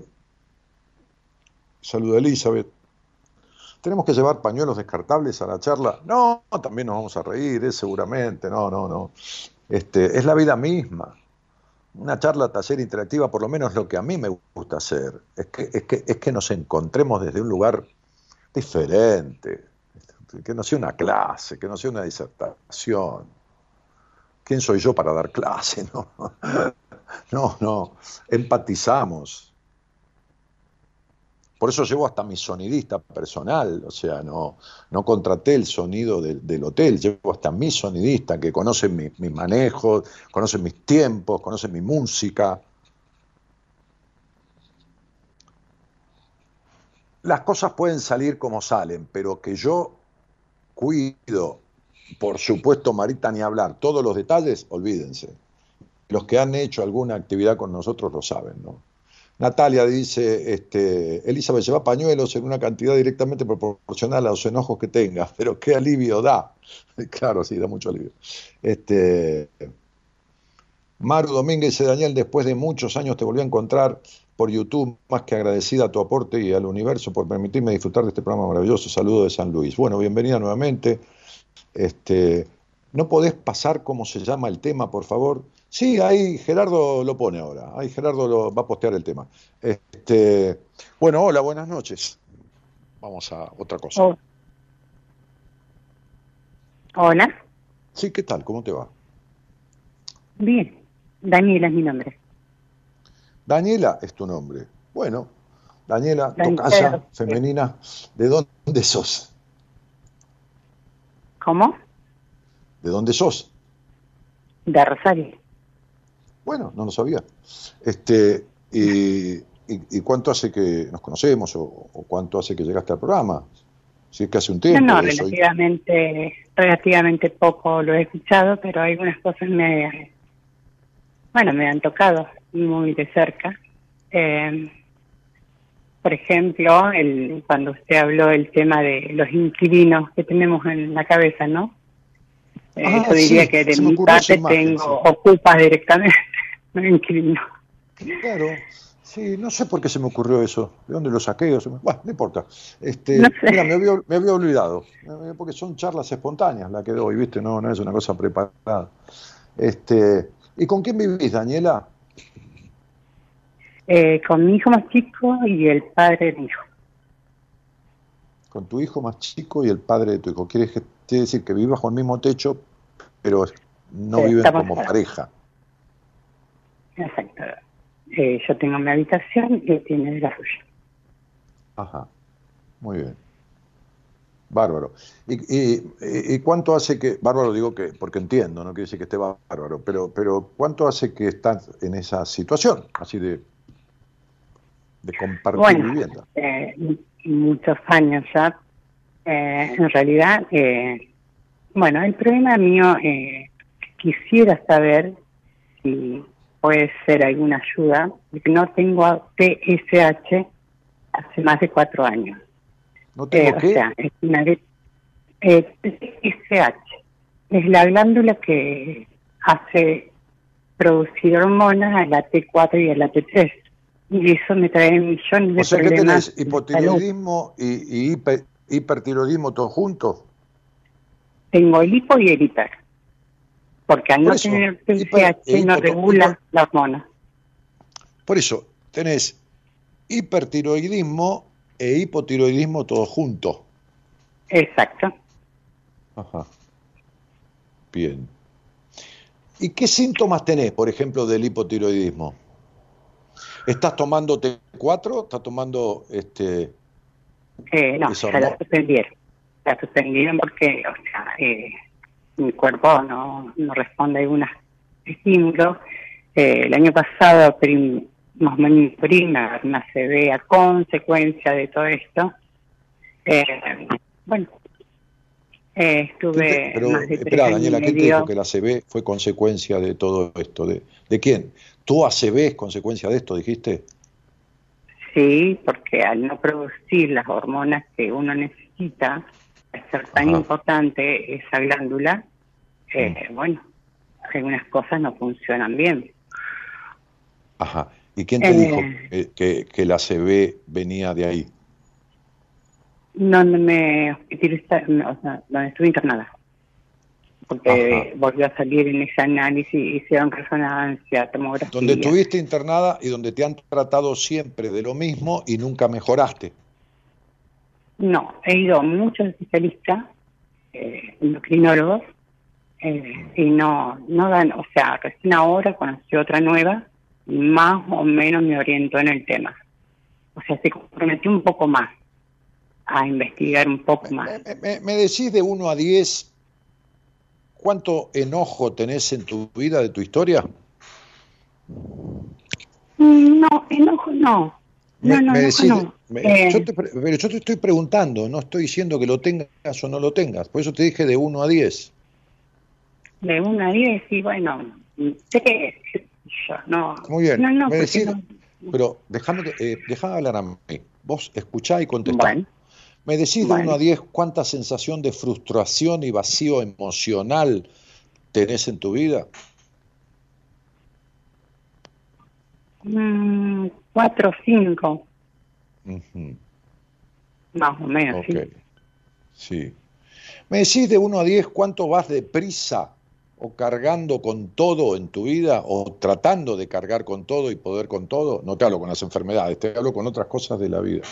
saluda Elizabeth. ¿Tenemos que llevar pañuelos descartables a la charla? No, también nos vamos a reír, seguramente, no, no, no. Este, es la vida misma una charla taller interactiva, por lo menos lo que a mí me gusta hacer, es que, es que, es que nos encontremos desde un lugar diferente, que no sea una clase, que no sea una disertación. ¿Quién soy yo para dar clase? *laughs* No, no, no. empatizamos, por eso llevo hasta mi sonidista personal, o sea, no, no contraté el sonido del hotel, llevo hasta mi sonidista que conoce mis mi manejos, conoce mis tiempos, conoce mi música. Las cosas pueden salir como salen, pero que yo cuido, por supuesto, Marita, ni hablar, todos los detalles, olvídense. Los que han hecho alguna actividad con nosotros lo saben, ¿no? Natalia dice, este, Elizabeth lleva pañuelos en una cantidad directamente proporcional a los enojos que tenga, *laughs* pero qué alivio da. *laughs* claro, sí, da mucho alivio. Este, Maru Domínguez dice, Daniel, después de muchos años te volví a encontrar por YouTube, más que agradecida a tu aporte y al universo por permitirme disfrutar de este programa maravilloso. Saludo de San Luis. Bueno, bienvenida nuevamente. Este, ¿No podés pasar cómo se llama el tema, por favor? Sí, ahí Gerardo lo pone ahora. Ahí Gerardo lo, va a postear el tema. Este, bueno, hola, buenas noches. Vamos a otra cosa. Oh. Hola. Sí, ¿qué tal? ¿Cómo te va? Bien. Daniela es mi nombre. Daniela es tu nombre. Bueno, Daniela, tocaya, femenina. ¿De dónde sos? ¿Cómo? ¿De dónde sos? De Rosario. Bueno, no lo sabía. Este, y, cuánto hace que nos conocemos o, cuánto hace que llegaste al programa? Si es que hace un tiempo. No, no relativamente, relativamente poco lo he escuchado, pero algunas cosas me, bueno, me han tocado muy de cerca. Eh, por ejemplo, el, cuando usted habló del tema de los inquilinos que tenemos en la cabeza, ¿no? Eh, ah, yo diría que de mi parte tengo ocupas directamente. Claro, sí, no sé por qué se me ocurrió eso, de dónde lo saqué, bueno, no importa. Este, mira, me había, olvidado, porque son charlas espontáneas las que doy, ¿viste? No, no es una cosa preparada. Este, ¿Y con quién vivís, Daniela? Eh, con mi hijo más chico y el padre de mi hijo. Con tu hijo más chico y el padre de tu hijo. Quiere, decir que vivas bajo el mismo techo, pero no viven como pareja. Exacto. Eh, yo tengo mi habitación y él tiene la suya. Ajá, muy bien. Bárbaro. ¿Y, cuánto hace que, bárbaro digo que, porque entiendo, no quiere decir que esté bárbaro, pero, pero ¿cuánto hace que estás en esa situación, así de, de compartir vivienda? Eh, muchos años ya. Eh, en realidad, eh, bueno, el problema mío, eh, quisiera saber si puede ser alguna ayuda, porque no tengo TSH hace más de cuatro años. ¿No tengo qué? O sea, es una eh, TSH es la glándula que hace producir hormonas a la T4 y a la T3. Y eso me trae millones de o sea, problemas. ¿qué tenés? ¿Hipotiroidismo y, y hipertiroidismo todos juntos? Tengo el hipo y el hiper porque al no tener TSH no regula la hormona. Por eso, tenés hipertiroidismo e hipotiroidismo todos juntos. Exacto. Ajá. Bien. ¿Y qué síntomas tenés, por ejemplo, del hipotiroidismo? ¿Estás tomando T4? ¿Estás tomando este Eh, no, Eso ya la suspendieron. La suspendieron porque, o sea, eh, mi cuerpo no, no responde a algunos estímulos. Eh, el año pasado, prim- más o menos mi prima, una CB a consecuencia de todo esto. Eh, bueno, eh, estuve Pero, más de espera, Daniela, y ¿quién te dijo que la ACV fue consecuencia de todo esto? ¿De, de quién? ¿Tu ACV es consecuencia de esto, dijiste? Sí, porque al no producir las hormonas que uno necesita, al ser tan Ajá. importante esa glándula, eh, bueno, algunas cosas no funcionan bien. Ajá. ¿Y quién te Eh. dijo que, que, que la ACV venía de ahí? Donde me o sea, donde estuve internada. Porque Ajá. volvió a salir en ese análisis, hicieron resonancia, tomografía. Donde estuviste internada y donde te han tratado siempre de lo mismo y nunca mejoraste. No, he ido a muchos especialistas, eh, endocrinólogos, eh, y no, no dan, o sea, recién ahora conocí otra nueva y más o menos me orientó en el tema. O sea, se comprometió un poco más a investigar un poco más. Me, me- me decís de 1 a 10 cuánto enojo tenés en tu vida, de tu historia. Mm, No, enojo no. No, Me- no, me enojo decís- no. Me- Eh, yo te pero yo te estoy preguntando, no estoy diciendo que lo tengas o no lo tengas. Por eso te dije de 1 a 10. de una a diez, y bueno, tres, yo no. Muy bien. No, no, decís- no- pero déjame, eh, dejá hablar a mí. Vos escuchá y contestá. Bueno, Me decís de Bueno. 1 a 10 cuánta sensación de frustración y vacío emocional tenés en tu vida. mm, cuatro o Ujú, más o menos, sí. ok. Sí. Me decís de 1 a 10 cuánto vas deprisa o cargando con todo en tu vida o tratando de cargar con todo y poder con todo. No te hablo con las enfermedades, te hablo con otras cosas de la vida.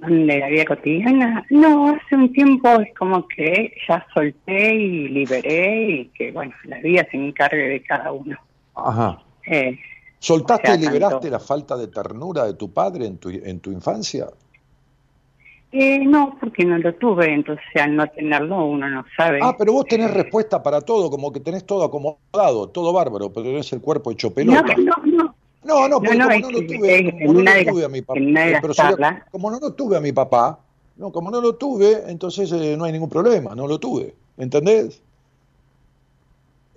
de la vida cotidiana. No, hace un tiempo es como que ya solté y liberé y que, bueno, la vida se encargue de cada uno. Ajá. Eh, ¿Soltaste O sea, y liberaste tanto- la falta de ternura de tu padre en tu, en tu infancia? eh, no, porque no lo tuve, entonces al no tenerlo uno no sabe. Ah, pero vos tenés respuesta para todo, como que tenés todo acomodado, todo bárbaro, pero tenés el cuerpo hecho pelota. no, no, no. No, no, porque No, no, como no lo tuve, como no lo tuve a mi papá, eh, pero charlas- como no lo tuve a mi papá, no, como no lo tuve, entonces eh, no hay ningún problema, no lo tuve, ¿entendés?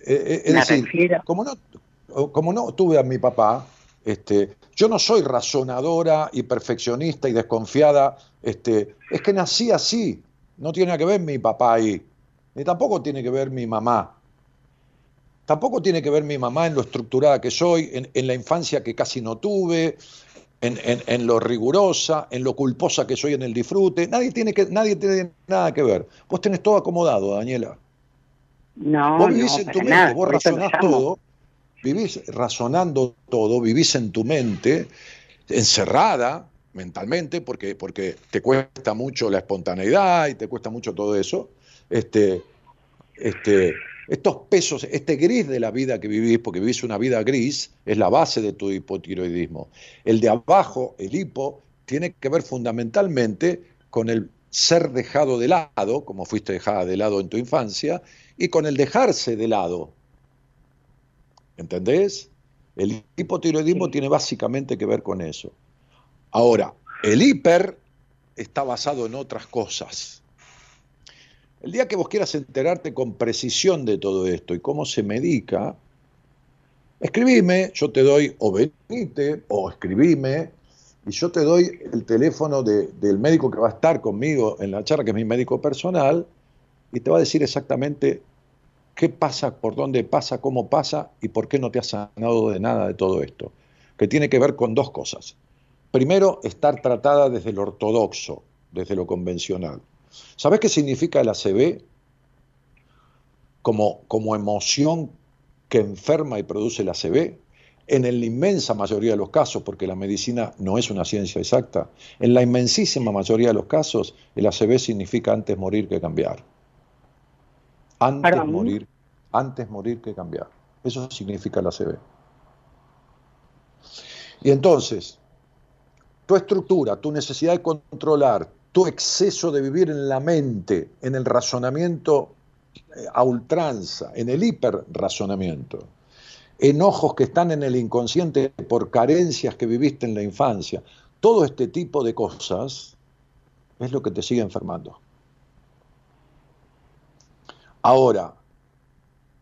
Eh, eh, es Me decir, refiero- como no, como no tuve a mi papá, este, yo no soy razonadora y perfeccionista y desconfiada, este, es que nací así, no tiene nada que ver mi papá ahí, ni tampoco tiene que ver mi mamá. Tampoco tiene que ver mi mamá en lo estructurada que soy, en, en la infancia que casi no tuve, en, en- en lo rigurosa, en lo culposa que soy en el disfrute. Nadie tiene, que, nadie tiene nada que ver. Vos tenés todo acomodado, Daniela. No, Vos vivís no, en tu mente, nada, vos razonás todo, vivís razonando todo, vivís en tu mente, encerrada mentalmente, porque, porque te cuesta mucho la espontaneidad y te cuesta mucho todo eso. Este, este, estos pesos, este gris de la vida que vivís, porque vivís una vida gris, es la base de tu hipotiroidismo. El de abajo, el hipo, tiene que ver fundamentalmente con el ser dejado de lado, como fuiste dejada de lado en tu infancia, y con el dejarse de lado. ¿Entendés? El hipotiroidismo Sí. tiene básicamente que ver con eso. Ahora, el hiper está basado en otras cosas. El día que vos quieras enterarte con precisión de todo esto y cómo se medica, escribime, yo te doy, o venite, o escribime, y yo te doy el teléfono de- del médico que va a estar conmigo en la charla, que es mi médico personal, y te va a decir exactamente qué pasa, por dónde pasa, cómo pasa y por qué no te has sanado de nada de todo esto. Que tiene que ver con dos cosas. Primero, estar tratada desde lo ortodoxo, desde lo convencional. ¿Sabes qué significa el ACV? Como, como emoción que enferma y produce el ACV. En la inmensa mayoría de los casos, porque la medicina no es una ciencia exacta, en la inmensísima mayoría de los casos, el ACV significa antes morir que cambiar. Antes morir, antes morir que cambiar. Eso significa el ACV. Y entonces, tu estructura, tu necesidad de controlar, tu exceso de vivir en la mente, en el razonamiento eh, a ultranza, en el hiperrazonamiento, enojos que están en el inconsciente por carencias que viviste en la infancia, todo este tipo de cosas es lo que te sigue enfermando. Ahora,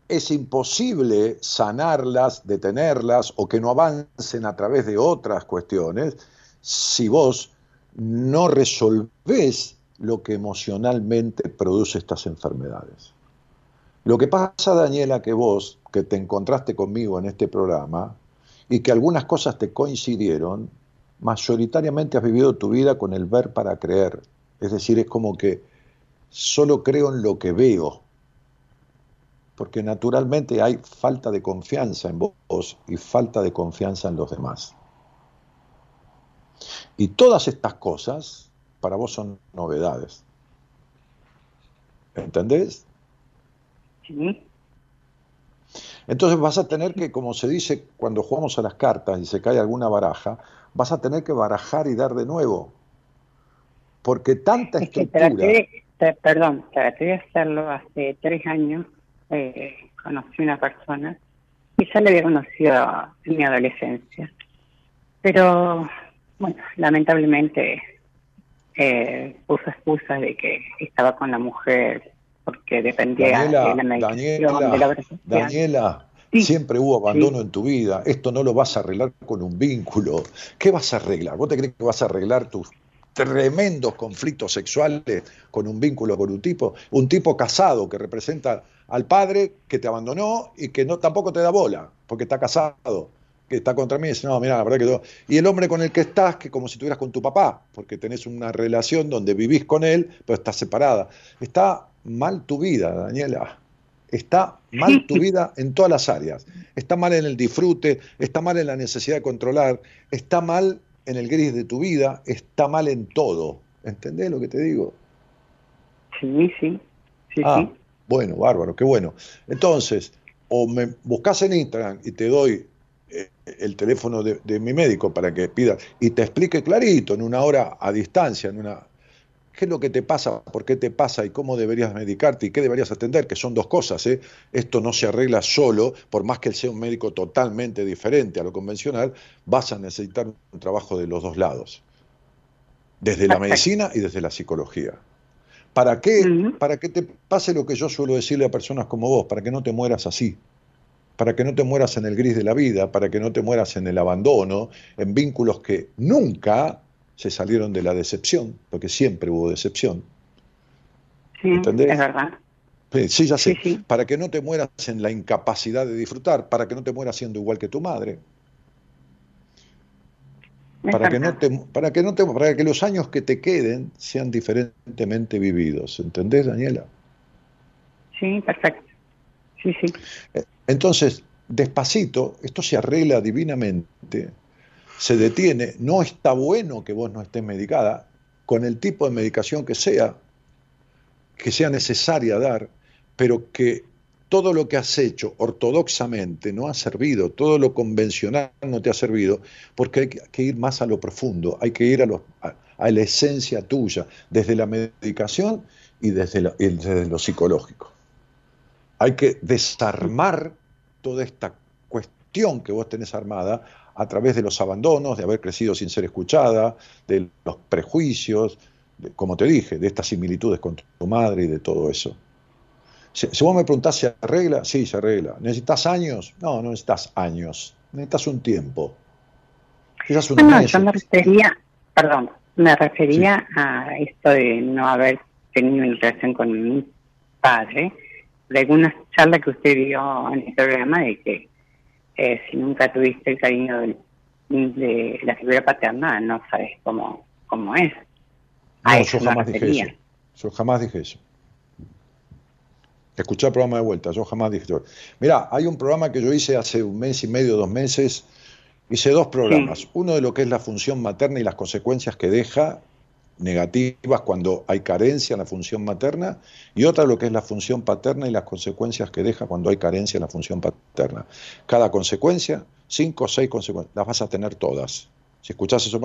es imposible sanarlas, detenerlas o que no avancen a través de otras cuestiones si vos no resolvés lo que emocionalmente produce estas enfermedades. Lo que pasa, Daniela, que vos, que te encontraste conmigo en este programa y que algunas cosas te coincidieron, mayoritariamente has vivido tu vida con el ver para creer. Es decir, es como que solo creo en lo que veo, porque naturalmente hay falta de confianza en vos y falta de confianza en los demás. Y todas estas cosas para vos son novedades. ¿Entendés? Sí. Entonces vas a tener que, como se dice cuando jugamos a las cartas y se cae alguna baraja, vas a tener que barajar y dar de nuevo. Porque tanta Es que estructura... traté, te- perdón, traté de hacerlo hace tres años. Eh, conocí una persona y ya le había conocido en mi adolescencia. Pero, bueno, lamentablemente eh, puso excusas de que estaba con la mujer porque dependía de la Daniela, medicación, de la Daniela, obra social. Daniela, Sí. siempre hubo abandono en tu vida. Esto no lo vas a arreglar con un vínculo. ¿Qué vas a arreglar? ¿Vos te crees que vas a arreglar tus tremendos conflictos sexuales con un vínculo con un tipo? Un tipo casado que representa al padre que te abandonó y que no tampoco te da bola, porque está casado, que está contra mí y dice, no, mira, la verdad que no. Y el hombre con el que estás, que como si estuvieras con tu papá, porque tenés una relación donde vivís con él, pero estás separada. Está mal tu vida, Daniela. Está mal tu vida en todas las áreas. Está mal en el disfrute, está mal en la necesidad de controlar, está mal en el gris de tu vida, está mal en todo. ¿Entendés lo que te digo? Sí, sí, sí, Ah, sí. Bueno, bárbaro, qué bueno. Entonces, o me buscas en Instagram y te doy eh, el teléfono de, de mi médico para que pida y te explique clarito en una hora a distancia, en una qué es lo que te pasa, por qué te pasa y cómo deberías medicarte y qué deberías atender, que son dos cosas. ¿eh? Esto no se arregla solo, por más que él sea un médico totalmente diferente a lo convencional, vas a necesitar un trabajo de los dos lados, desde la medicina y desde la psicología. ¿Para qué? Para que te pase lo que yo suelo decirle a personas como vos, para que no te mueras así, para que no te mueras en el gris de la vida, para que no te mueras en el abandono, en vínculos que nunca se salieron de la decepción, porque siempre hubo decepción. Sí, ¿Entendés? es verdad. Sí, Sí, ya sé. Sí, sí. Para que no te mueras en la incapacidad de disfrutar, para que no te mueras siendo igual que tu madre, para que no te, para que no te, para que los años que te queden sean diferentemente vividos. ¿Entendés, Daniela? Sí, perfecto. Sí, sí. Entonces, despacito, esto se arregla divinamente, se detiene, no está bueno que vos no estés medicada, con el tipo de medicación que sea, que sea necesaria dar, pero que todo lo que has hecho ortodoxamente no ha servido, todo lo convencional no te ha servido, porque hay que- ir más a lo profundo, hay que ir a, a- la esencia tuya, desde la medicación y desde, lo psicológico. Hay que desarmar toda esta cuestión que vos tenés armada a través de los abandonos, de haber crecido sin ser escuchada, de los prejuicios, como te dije, de estas similitudes con tu madre y de todo eso. Si, si vos me preguntás si arregla, sí, se arregla. ¿Necesitas años? No, no necesitas años. Necesitas un tiempo. Quizás un No, no, yo me refería, perdón, me refería a esto de no haber tenido una relación con mi padre, de algunas charlas que usted dio en el programa de que eh, si nunca tuviste el cariño de la figura paterna, no sabes cómo, cómo es. A No, eso yo jamás dije eso. Yo jamás dije eso. Escuchá el programa de vuelta, yo jamás dije eso. Mirá, hay un programa que yo hice hace un mes y medio, dos meses. Hice dos programas. Sí. Uno de lo que es la función materna y las consecuencias que deja negativas cuando hay carencia en la función materna y otra lo que es la función paterna y las consecuencias que deja cuando hay carencia en la función paterna. Cada consecuencia, cinco o seis consecuencias, las vas a tener todas. Si escuchás eso,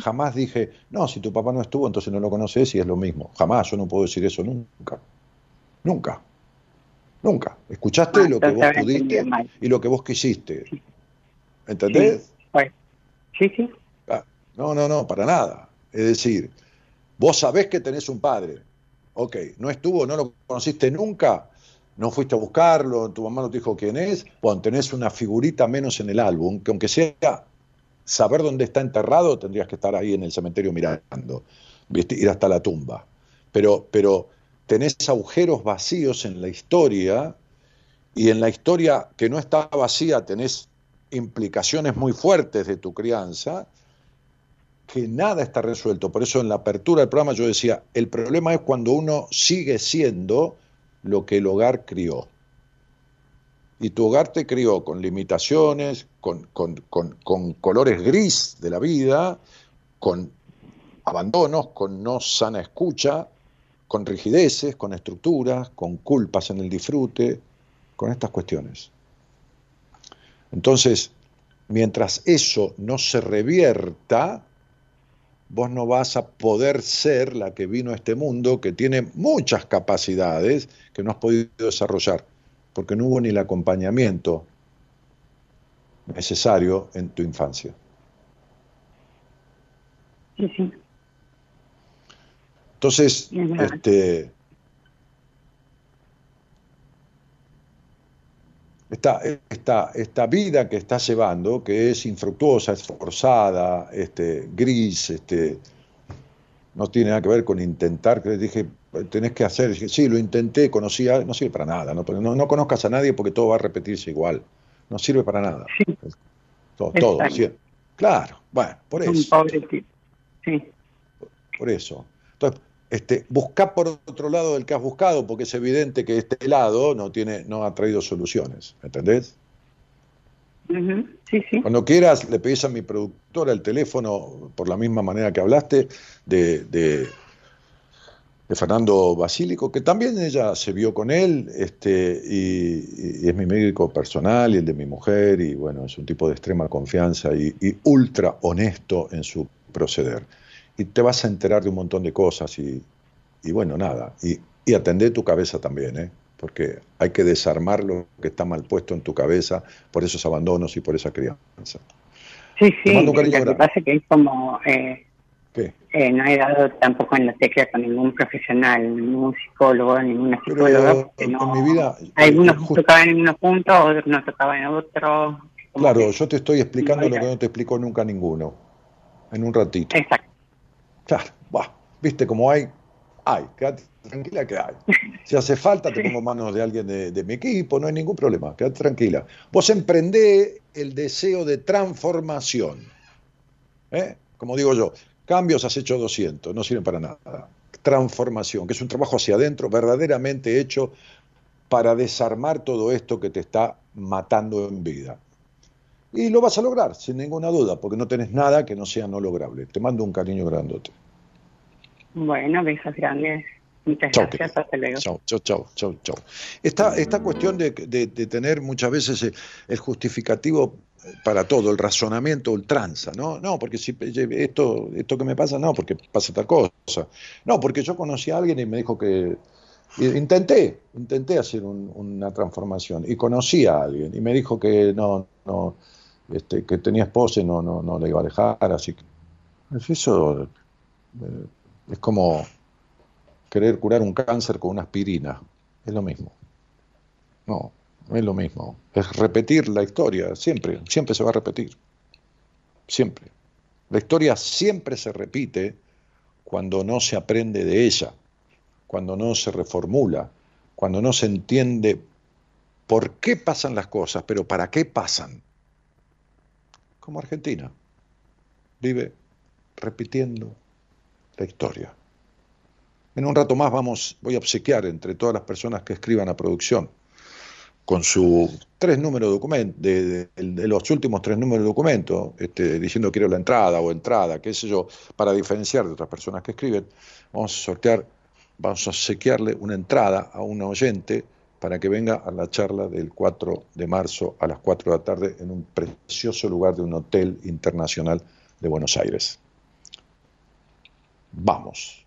jamás dije, no, si tu papá no estuvo, entonces no lo conoces y es lo mismo. Jamás, yo no puedo decir eso nunca. Nunca. Nunca. Escuchaste ah, lo que vos pudiste y lo que vos quisiste. ¿Entendés? Sí, sí. Ah, no, no, no, para nada. Es decir, vos sabés que tenés un padre. Ok, no estuvo, no lo conociste nunca, no fuiste a buscarlo, tu mamá no te dijo quién es, bueno, tenés una figurita menos en el álbum, que aunque sea saber dónde está enterrado, tendrías que estar ahí en el cementerio mirando, ir hasta la tumba. Pero, pero tenés agujeros vacíos en la historia y en la historia que no está vacía tenés implicaciones muy fuertes de tu crianza que nada está resuelto. Por eso en la apertura del programa yo decía, el problema es cuando uno sigue siendo lo que el hogar crió. Y tu hogar te crió con limitaciones, con, con, con colores gris de la vida, con abandonos, con no sana escucha, con rigideces, con estructuras, con culpas en el disfrute, con estas cuestiones. Entonces, mientras eso no se revierta, vos no vas a poder ser la que vino a este mundo, que tiene muchas capacidades que no has podido desarrollar, porque no hubo ni el acompañamiento necesario en tu infancia. Sí, sí. Entonces, este, esta, esta, esta, vida que estás llevando, que es infructuosa, esforzada, este, gris, este, no tiene nada que ver con intentar, que dije, tenés que hacer, sí, lo intenté, conocía, no sirve para nada, no, no, conozcas a nadie porque todo va a repetirse igual, no sirve para nada. Todo, todo Claro, bueno, por eso. Sí. Por eso. Entonces, este, busca por otro lado del que has buscado, porque es evidente que este lado no, tiene, no ha traído soluciones, ¿entendés? sí, sí. Cuando quieras, le pedís a mi productora el teléfono, por la misma manera que hablaste, de, de, Fernando Basílico, que también ella se vio con él, este, y, es mi médico personal y el de mi mujer, y bueno, es un tipo de extrema confianza y ultra honesto en su proceder y te vas a enterar de un montón de cosas y, bueno, nada. Y, y atender tu cabeza también, ¿eh? porque hay que desarmar lo que está mal puesto en tu cabeza por esos abandonos y por esa crianza. Sí, sí, lo que pasa que es como... Eh, eh, no he dado tampoco en la tecla con ningún profesional, ningún psicólogo, ninguna psicóloga. en mi vida, algunos tocaban en unos puntos, otros no tocaban en otros. Claro, yo te estoy explicando lo que no te explicó nunca ninguno, en un ratito. Exacto. Claro, bah, viste cómo hay, hay, quédate tranquila que hay. Si hace falta, te pongo manos de alguien de, mi equipo, no hay ningún problema, quédate tranquila. Vos emprendé el deseo de transformación. ¿eh? Como digo yo, cambios has hecho 200, no sirven para nada. Transformación, que es un trabajo hacia adentro, verdaderamente hecho para desarmar todo esto que te está matando en vida. Y lo vas a lograr, sin ninguna duda, porque no tenés nada que no sea no lograble. Te mando un cariño grandote. Bueno, besos grandes. Muchas gracias, hasta luego. Chau, chau, chau, chau, chau. Esta, esta cuestión de, de, tener muchas veces eh, el justificativo para todo, el razonamiento ultranza, ¿no? No, porque si esto, esto que me pasa, no, porque pasa tal cosa. No, porque yo conocí a alguien y me dijo que intenté, intenté hacer una transformación y conocí a alguien y me dijo que no, no, este, que tenía esposa y no, no, no le iba a dejar, así que eso eh, es como querer curar un cáncer con una aspirina, es lo mismo. No, no es lo mismo. Es repetir la historia, siempre, siempre se va a repetir. Siempre. La historia siempre se repite cuando no se aprende de ella, cuando no se reformula, cuando no se entiende por qué pasan las cosas, pero para qué pasan como Argentina. Vive repitiendo la historia. En un rato más vamos, voy a obsequiar entre todas las personas que escriban a producción con su tres números de documento, de, los últimos tres números de documento, este, diciendo quiero la entrada o entrada, qué sé yo, para diferenciar de otras personas que escriben, vamos a sortear, vamos a sequearle una entrada a un oyente para que venga a la charla del 4 de marzo a las 4 de la tarde en un precioso lugar de un hotel internacional de Buenos Aires. Vamos.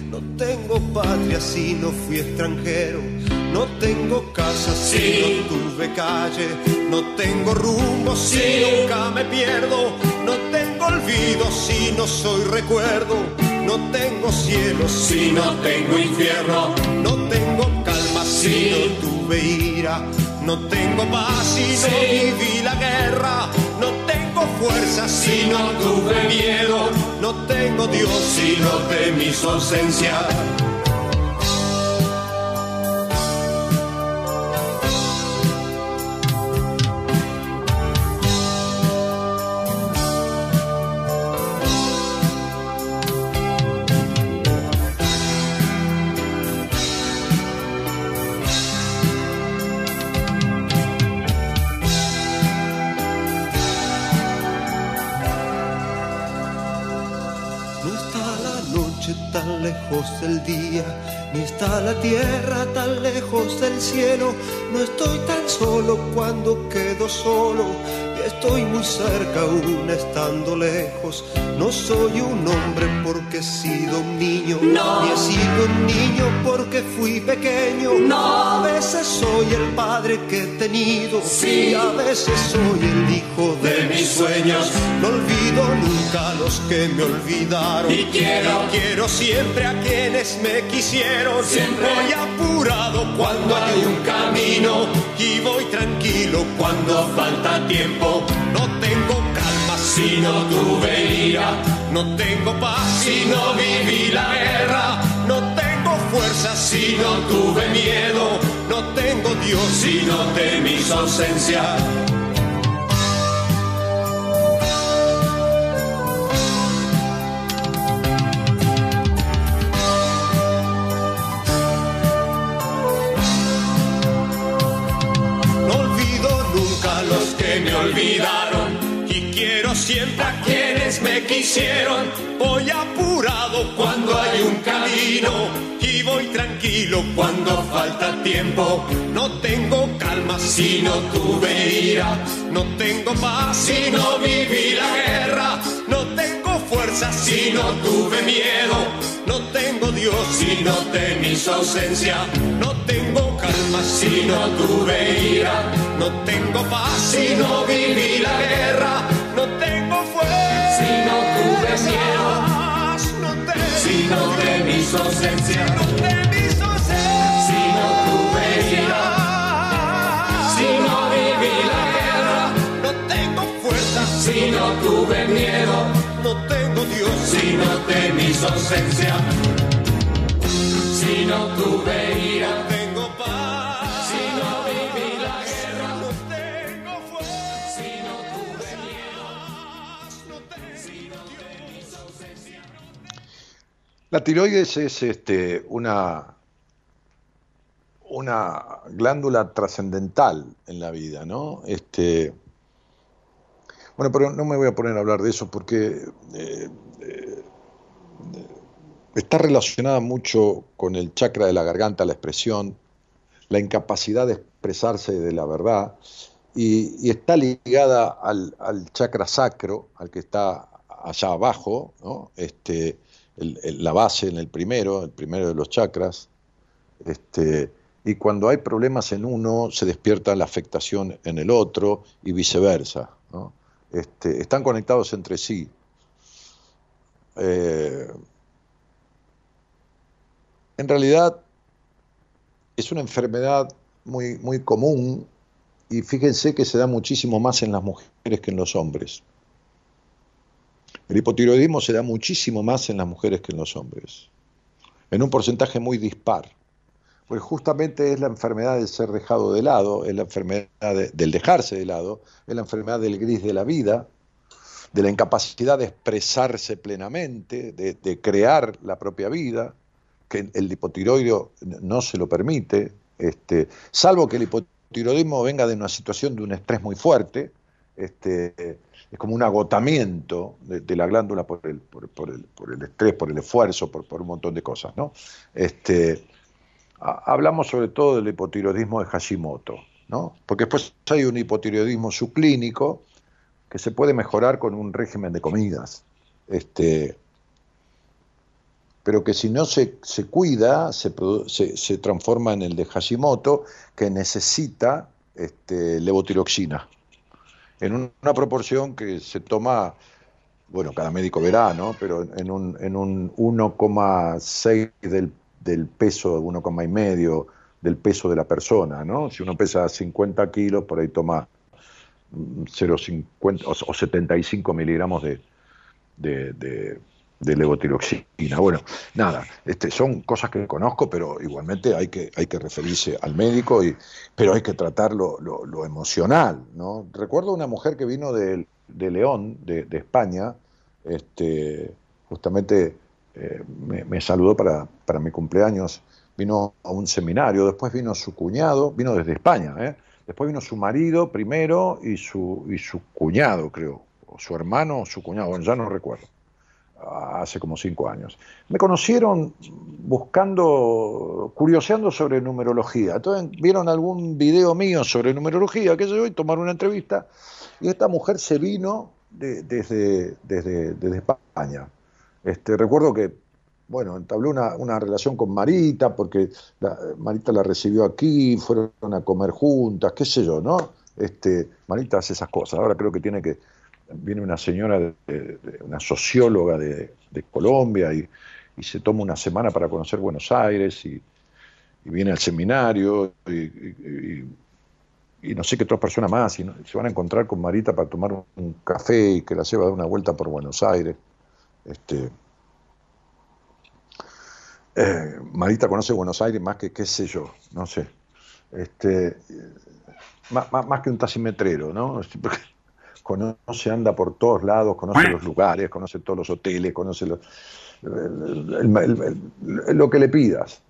no tengo patria si no fui extranjero, no tengo casa si no tuve calle, no tengo rumbo si nunca me pierdo, no tengo olvido si no soy recuerdo, no tengo cielo si no tengo infierno, no tengo calma si no tuve ira. No tengo paz si no viví la guerra, no tengo fuerza si no tuve miedo, no tengo Dios si no temí su. Ni está la tierra tan lejos del cielo. No estoy tan solo cuando quedo solo Estoy muy cerca aún estando lejos. No soy un hombre porque he sido un niño. No. Ni he sido un niño porque fui pequeño. No. A veces soy el padre que he tenido. Sí. Y a veces soy el hijo de, mis sueños. No olvido nunca a los que me olvidaron. Y quiero, quiero siempre a quienes me quisieron. Siempre voy apurado cuando hay un camino. Y voy tranquilo cuando falta tiempo. No tengo calma si no tuve ira. No tengo paz si no viví la guerra. No tengo fuerza si no tuve miedo. No tengo Dios si no temí su ausencia. Me olvidaron y quiero siempre a quienes me quisieron. Voy apurado cuando hay un camino y voy tranquilo cuando falta tiempo. No tengo calma si no tuve ira, no tengo paz si no viví la guerra, no tengo fuerza si no tuve miedo, no tengo Dios si no temí su ausencia, no tengo calma si no tuve ira, no tengo paz si no viví la guerra, no tengo fuerza si no tuve miedo, no tengo, si no temí su ausencia, no temí su ausencia, si no tuve ira, si no viví la guerra, no tengo fuerza si no tuve miedo, no temí su ausencia. Si no tuve ira, tengo paz. Si no viví la guerra, no tengo fuerza. Si no tuve miedo, no tengo si no Dios. ausencia. La tiroides es este, una, glándula trascendental en la vida, ¿no? Este, bueno, pero no me voy a poner a hablar de eso porque eh, está relacionada mucho con el chakra de la garganta, la expresión, la incapacidad de expresarse de la verdad, y, está ligada al, chakra sacro, al que está allá abajo, este, la base en el primero, el primero de los chakras. Este, y cuando hay problemas en uno, se despierta la afectación en el otro y viceversa. Este, están conectados entre sí. Eh, en realidad es una enfermedad muy, muy común y fíjense que se da muchísimo más en las mujeres que en los hombres. El hipotiroidismo se da muchísimo más en las mujeres que en los hombres, en un porcentaje muy dispar, porque justamente es la enfermedad del ser dejado de lado, es la enfermedad del dejarse de lado, es la enfermedad del gris de la vida, de la incapacidad de expresarse plenamente, de, crear la propia vida, que el hipotiroideo no se lo permite, este, salvo que el hipotiroidismo venga de una situación de un estrés muy fuerte, este, es como un agotamiento de, la glándula por el, por, el, por el, estrés, por el esfuerzo, por, por un montón de cosas. ¿no? Este, hablamos sobre todo del hipotiroidismo de Hashimoto, ¿no? porque después hay un hipotiroidismo subclínico que se puede mejorar con un régimen de comidas. Este, pero que si no se, se cuida, se, se, transforma en el de Hashimoto, que necesita este, levotiroxina, en una proporción que se toma, bueno, cada médico verá, ¿no? Pero en un, en un 1,6 del, del peso, 1,5 medio del peso de la persona, ¿no? Si uno pesa 50 kilos, por ahí toma 0,50 o, 75 miligramos de, de de levotiroxina. Bueno, nada, este, son cosas que conozco, pero igualmente hay que, hay que referirse al médico, y, pero hay que tratar lo, emocional. ¿no? Recuerdo una mujer que vino de, León, de, España, este, justamente eh, me, saludó para, para mi cumpleaños, vino a un seminario, después vino su cuñado, vino desde España, ¿eh? Después vino su marido primero y su, y su cuñado, creo, o su hermano o su cuñado, bueno, ya no recuerdo hace como cinco años. Me conocieron buscando, curioseando sobre numerología. Entonces vieron algún video mío sobre numerología, qué sé yo, y tomaron una entrevista. Y esta mujer se vino desde, desde, España. Este, recuerdo que, bueno, entabló una, una relación con Marita, porque Marita la recibió aquí, fueron a comer juntas, qué sé yo, ¿no? Este, Marita hace esas cosas. Ahora creo que tiene que viene una señora, una socióloga de, Colombia y, se toma una semana para conocer Buenos Aires y, viene al seminario y, no sé qué otras personas más y se van a encontrar con Marita para tomar un, café y que la lleva a dar una vuelta por Buenos Aires. Este, eh, Marita conoce Buenos Aires más que qué sé yo, no sé. Este, más, más, que un taximetrero, ¿no? *laughs* conoce, anda por todos lados, conoce los lugares, conoce todos los hoteles, conoce lo que le pidas.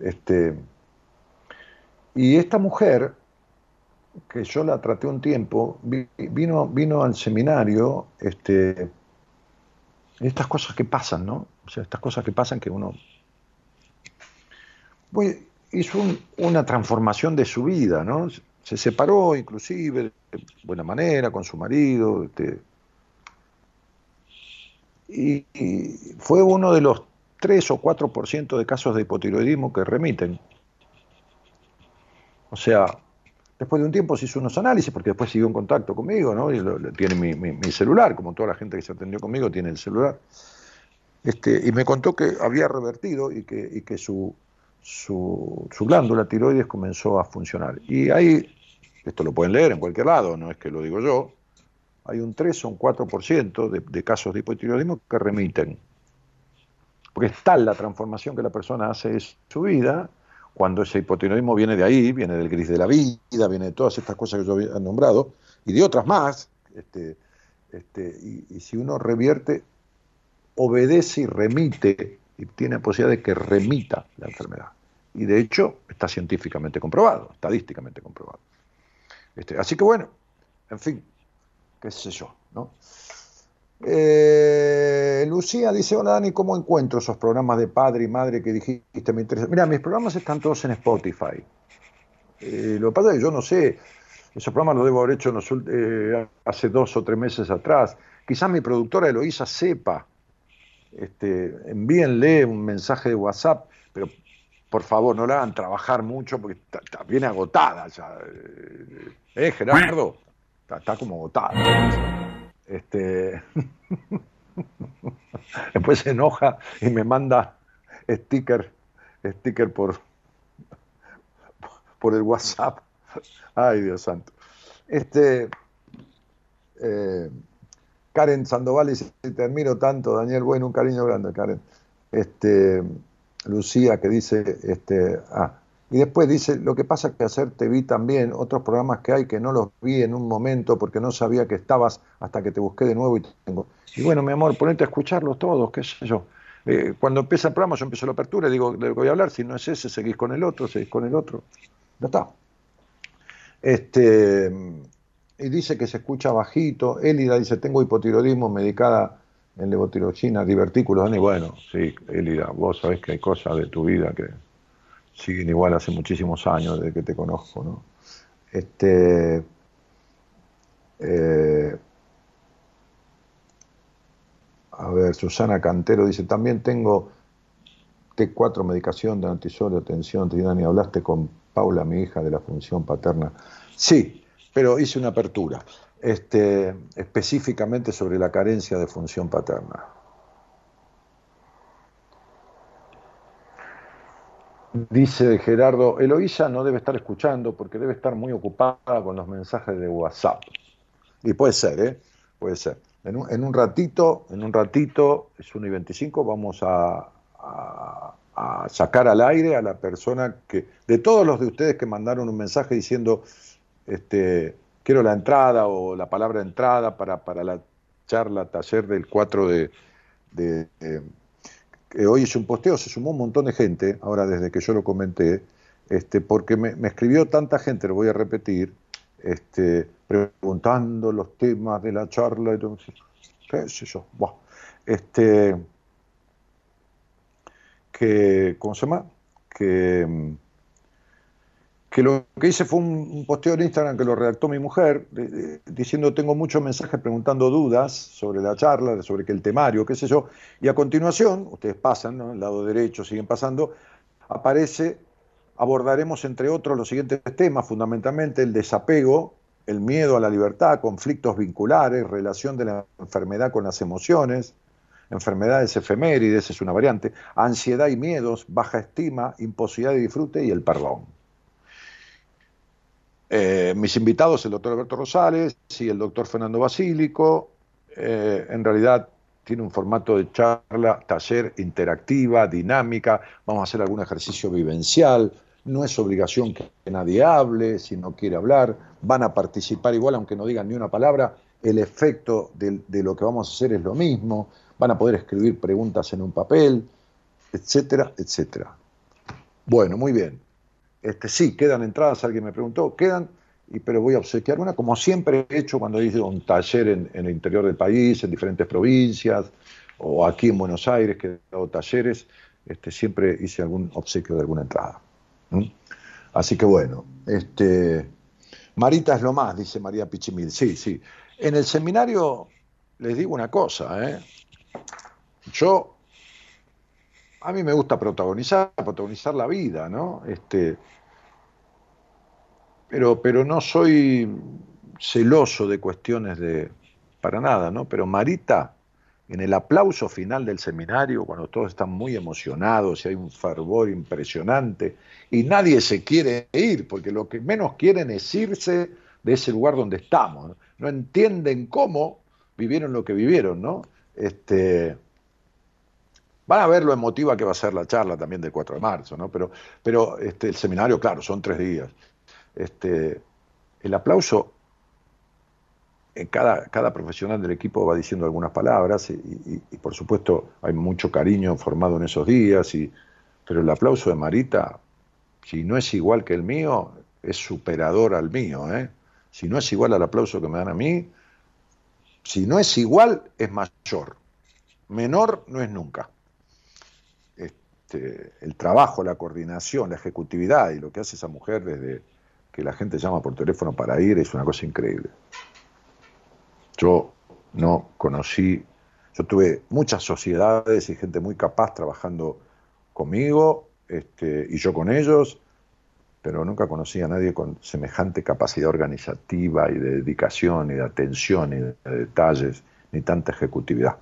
Este, y esta mujer, que yo la traté un tiempo, vino, vino al seminario, este, estas cosas que pasan, ¿no? O sea, estas cosas que pasan que uno hizo una transformación de su vida, ¿no? Se separó inclusive de buena manera con su marido. Este, y, fue uno de los 3 o 4% de casos de hipotiroidismo que remiten. O sea, después de un tiempo se hizo unos análisis, porque después siguió en contacto conmigo, ¿no? Y tiene mi, celular, como toda la gente que se atendió conmigo tiene el celular. Este, y me contó que había revertido y que su, su, su glándula tiroides comenzó a funcionar. Y hay, esto lo pueden leer en cualquier lado, no es que lo digo yo, hay un 3 o un 4% de, de casos de hipotiroidismo que remiten. Porque es tal la transformación que la persona hace en su vida, cuando ese hipotiroidismo viene de ahí, viene del gris de la vida, viene de todas estas cosas que yo había nombrado, y de otras más, este, este, y si uno revierte, obedece y remite y tiene posibilidad de que remita la enfermedad. Y de hecho está científicamente comprobado, estadísticamente comprobado. Este, así que bueno, en fin, qué sé yo, ¿no? Eh, Lucía dice, hola Dani, ¿cómo encuentro esos programas de padre y madre que dijiste me interesa? Mira, mis programas están todos en Spotify. Eh, lo que pasa es que yo no sé, esos programas los debo haber hecho eh, hace dos o tres meses atrás. Quizás mi productora Eloísa sepa este, envíenle un mensaje de WhatsApp, pero por favor no la hagan trabajar mucho porque está, bien agotada ya. ¿Eh, Gerardo? Está, como agotada. Este... *laughs* Después se enoja y me manda sticker, sticker por, por el WhatsApp. Ay, Dios santo. Este, eh, Karen Sandoval dice, te admiro tanto, Daniel, bueno, un cariño grande, Karen. Este, Lucía que dice, este, ah, y después dice, lo que pasa es que ayer te vi también otros programas que hay que no los vi en un momento porque no sabía que estabas hasta que te busqué de nuevo y tengo. Y bueno, mi amor, ponete a escucharlos todos, qué sé yo. Eh, cuando empieza el programa yo empiezo la apertura y digo, de lo que voy a hablar, si no es ese, seguís con el otro, seguís con el otro. Ya está. Este, y dice que se escucha bajito. Elida dice, tengo hipotiroidismo medicada en levotiroxina, divertículos. Y bueno, sí, Elida, vos sabés que hay cosas de tu vida que siguen igual hace muchísimos años desde que te conozco, ¿no? Este, eh, a ver, Susana Cantero dice, también tengo T4 medicación de antisodio, tensión, y hablaste con Paula, mi hija, de la función paterna. Sí, pero hice una apertura, este, específicamente sobre la carencia de función paterna. Dice Gerardo, Eloísa no debe estar escuchando porque debe estar muy ocupada con los mensajes de WhatsApp. Y puede ser, ¿eh? Puede ser. En un, ratito, en un ratito, es 1 y 25, vamos a, sacar al aire a la persona que, de todos los de ustedes que mandaron un mensaje diciendo, este, quiero la entrada o la palabra entrada para, para la charla, taller del 4 de, de, hoy hice un posteo, se sumó un montón de gente, ahora desde que yo lo comenté, este, porque me, escribió tanta gente, lo voy a repetir, este, preguntando los temas de la charla qué sé yo, este, que, ¿cómo se llama? Que, que lo que hice fue un, posteo en Instagram que lo redactó mi mujer, diciendo tengo muchos mensajes preguntando dudas sobre la charla, sobre que el temario, qué sé yo, y a continuación, ustedes pasan, ¿no? el lado derecho siguen pasando, aparece abordaremos, entre otros, los siguientes temas, fundamentalmente el desapego, el miedo a la libertad, conflictos vinculares, relación de la enfermedad con las emociones, enfermedades efemérides, es una variante, ansiedad y miedos, baja estima, imposibilidad de disfrute y el perdón. Eh, mis invitados, el doctor Alberto Rosales y el doctor Fernando Basílico, eh, en realidad tiene un formato de charla, taller interactiva, dinámica, vamos a hacer algún ejercicio vivencial, no es obligación que nadie hable, si no quiere hablar, van a participar igual aunque no digan ni una palabra, el efecto de, lo que vamos a hacer es lo mismo, van a poder escribir preguntas en un papel, etcétera, etcétera. Bueno, muy bien. Este, sí, quedan entradas, alguien me preguntó, quedan, y, pero voy a obsequiar una, como siempre he hecho cuando hice un taller en, el interior del país, en diferentes provincias, o aquí en Buenos Aires, que he dado talleres, este, siempre hice algún obsequio de alguna entrada. Así que bueno, este, Marita es lo más, dice María Pichimil. Sí, sí. En el seminario les digo una cosa, ¿eh? Yo, a mí me gusta protagonizar, protagonizar la vida, ¿no? Este, pero, pero no soy celoso de cuestiones de, para nada, ¿no? Pero Marita, en el aplauso final del seminario, cuando todos están muy emocionados y hay un fervor impresionante, y nadie se quiere ir, porque lo que menos quieren es irse de ese lugar donde estamos. No, entienden cómo vivieron lo que vivieron, ¿no? Este, van a ver lo emotiva que va a ser la charla también del 4 de marzo, ¿no? Pero, pero este, el seminario, claro, son tres días. Este, el aplauso, en cada, cada profesional del equipo va diciendo algunas palabras y, y, por supuesto hay mucho cariño formado en esos días, y, pero el aplauso de Marita si no es igual que el mío, es superador al mío. ¿eh? Si no es igual al aplauso que me dan a mí, si no es igual, es mayor. Menor no es nunca. Este, el trabajo, la coordinación, la ejecutividad y lo que hace esa mujer desde que la gente llama por teléfono para ir es una cosa increíble. Yo no conocí Yo tuve muchas sociedades y gente muy capaz trabajando conmigo este, y yo con ellos, pero nunca conocí a nadie con semejante capacidad organizativa y de dedicación y de atención y de detalles, ni tanta ejecutividad.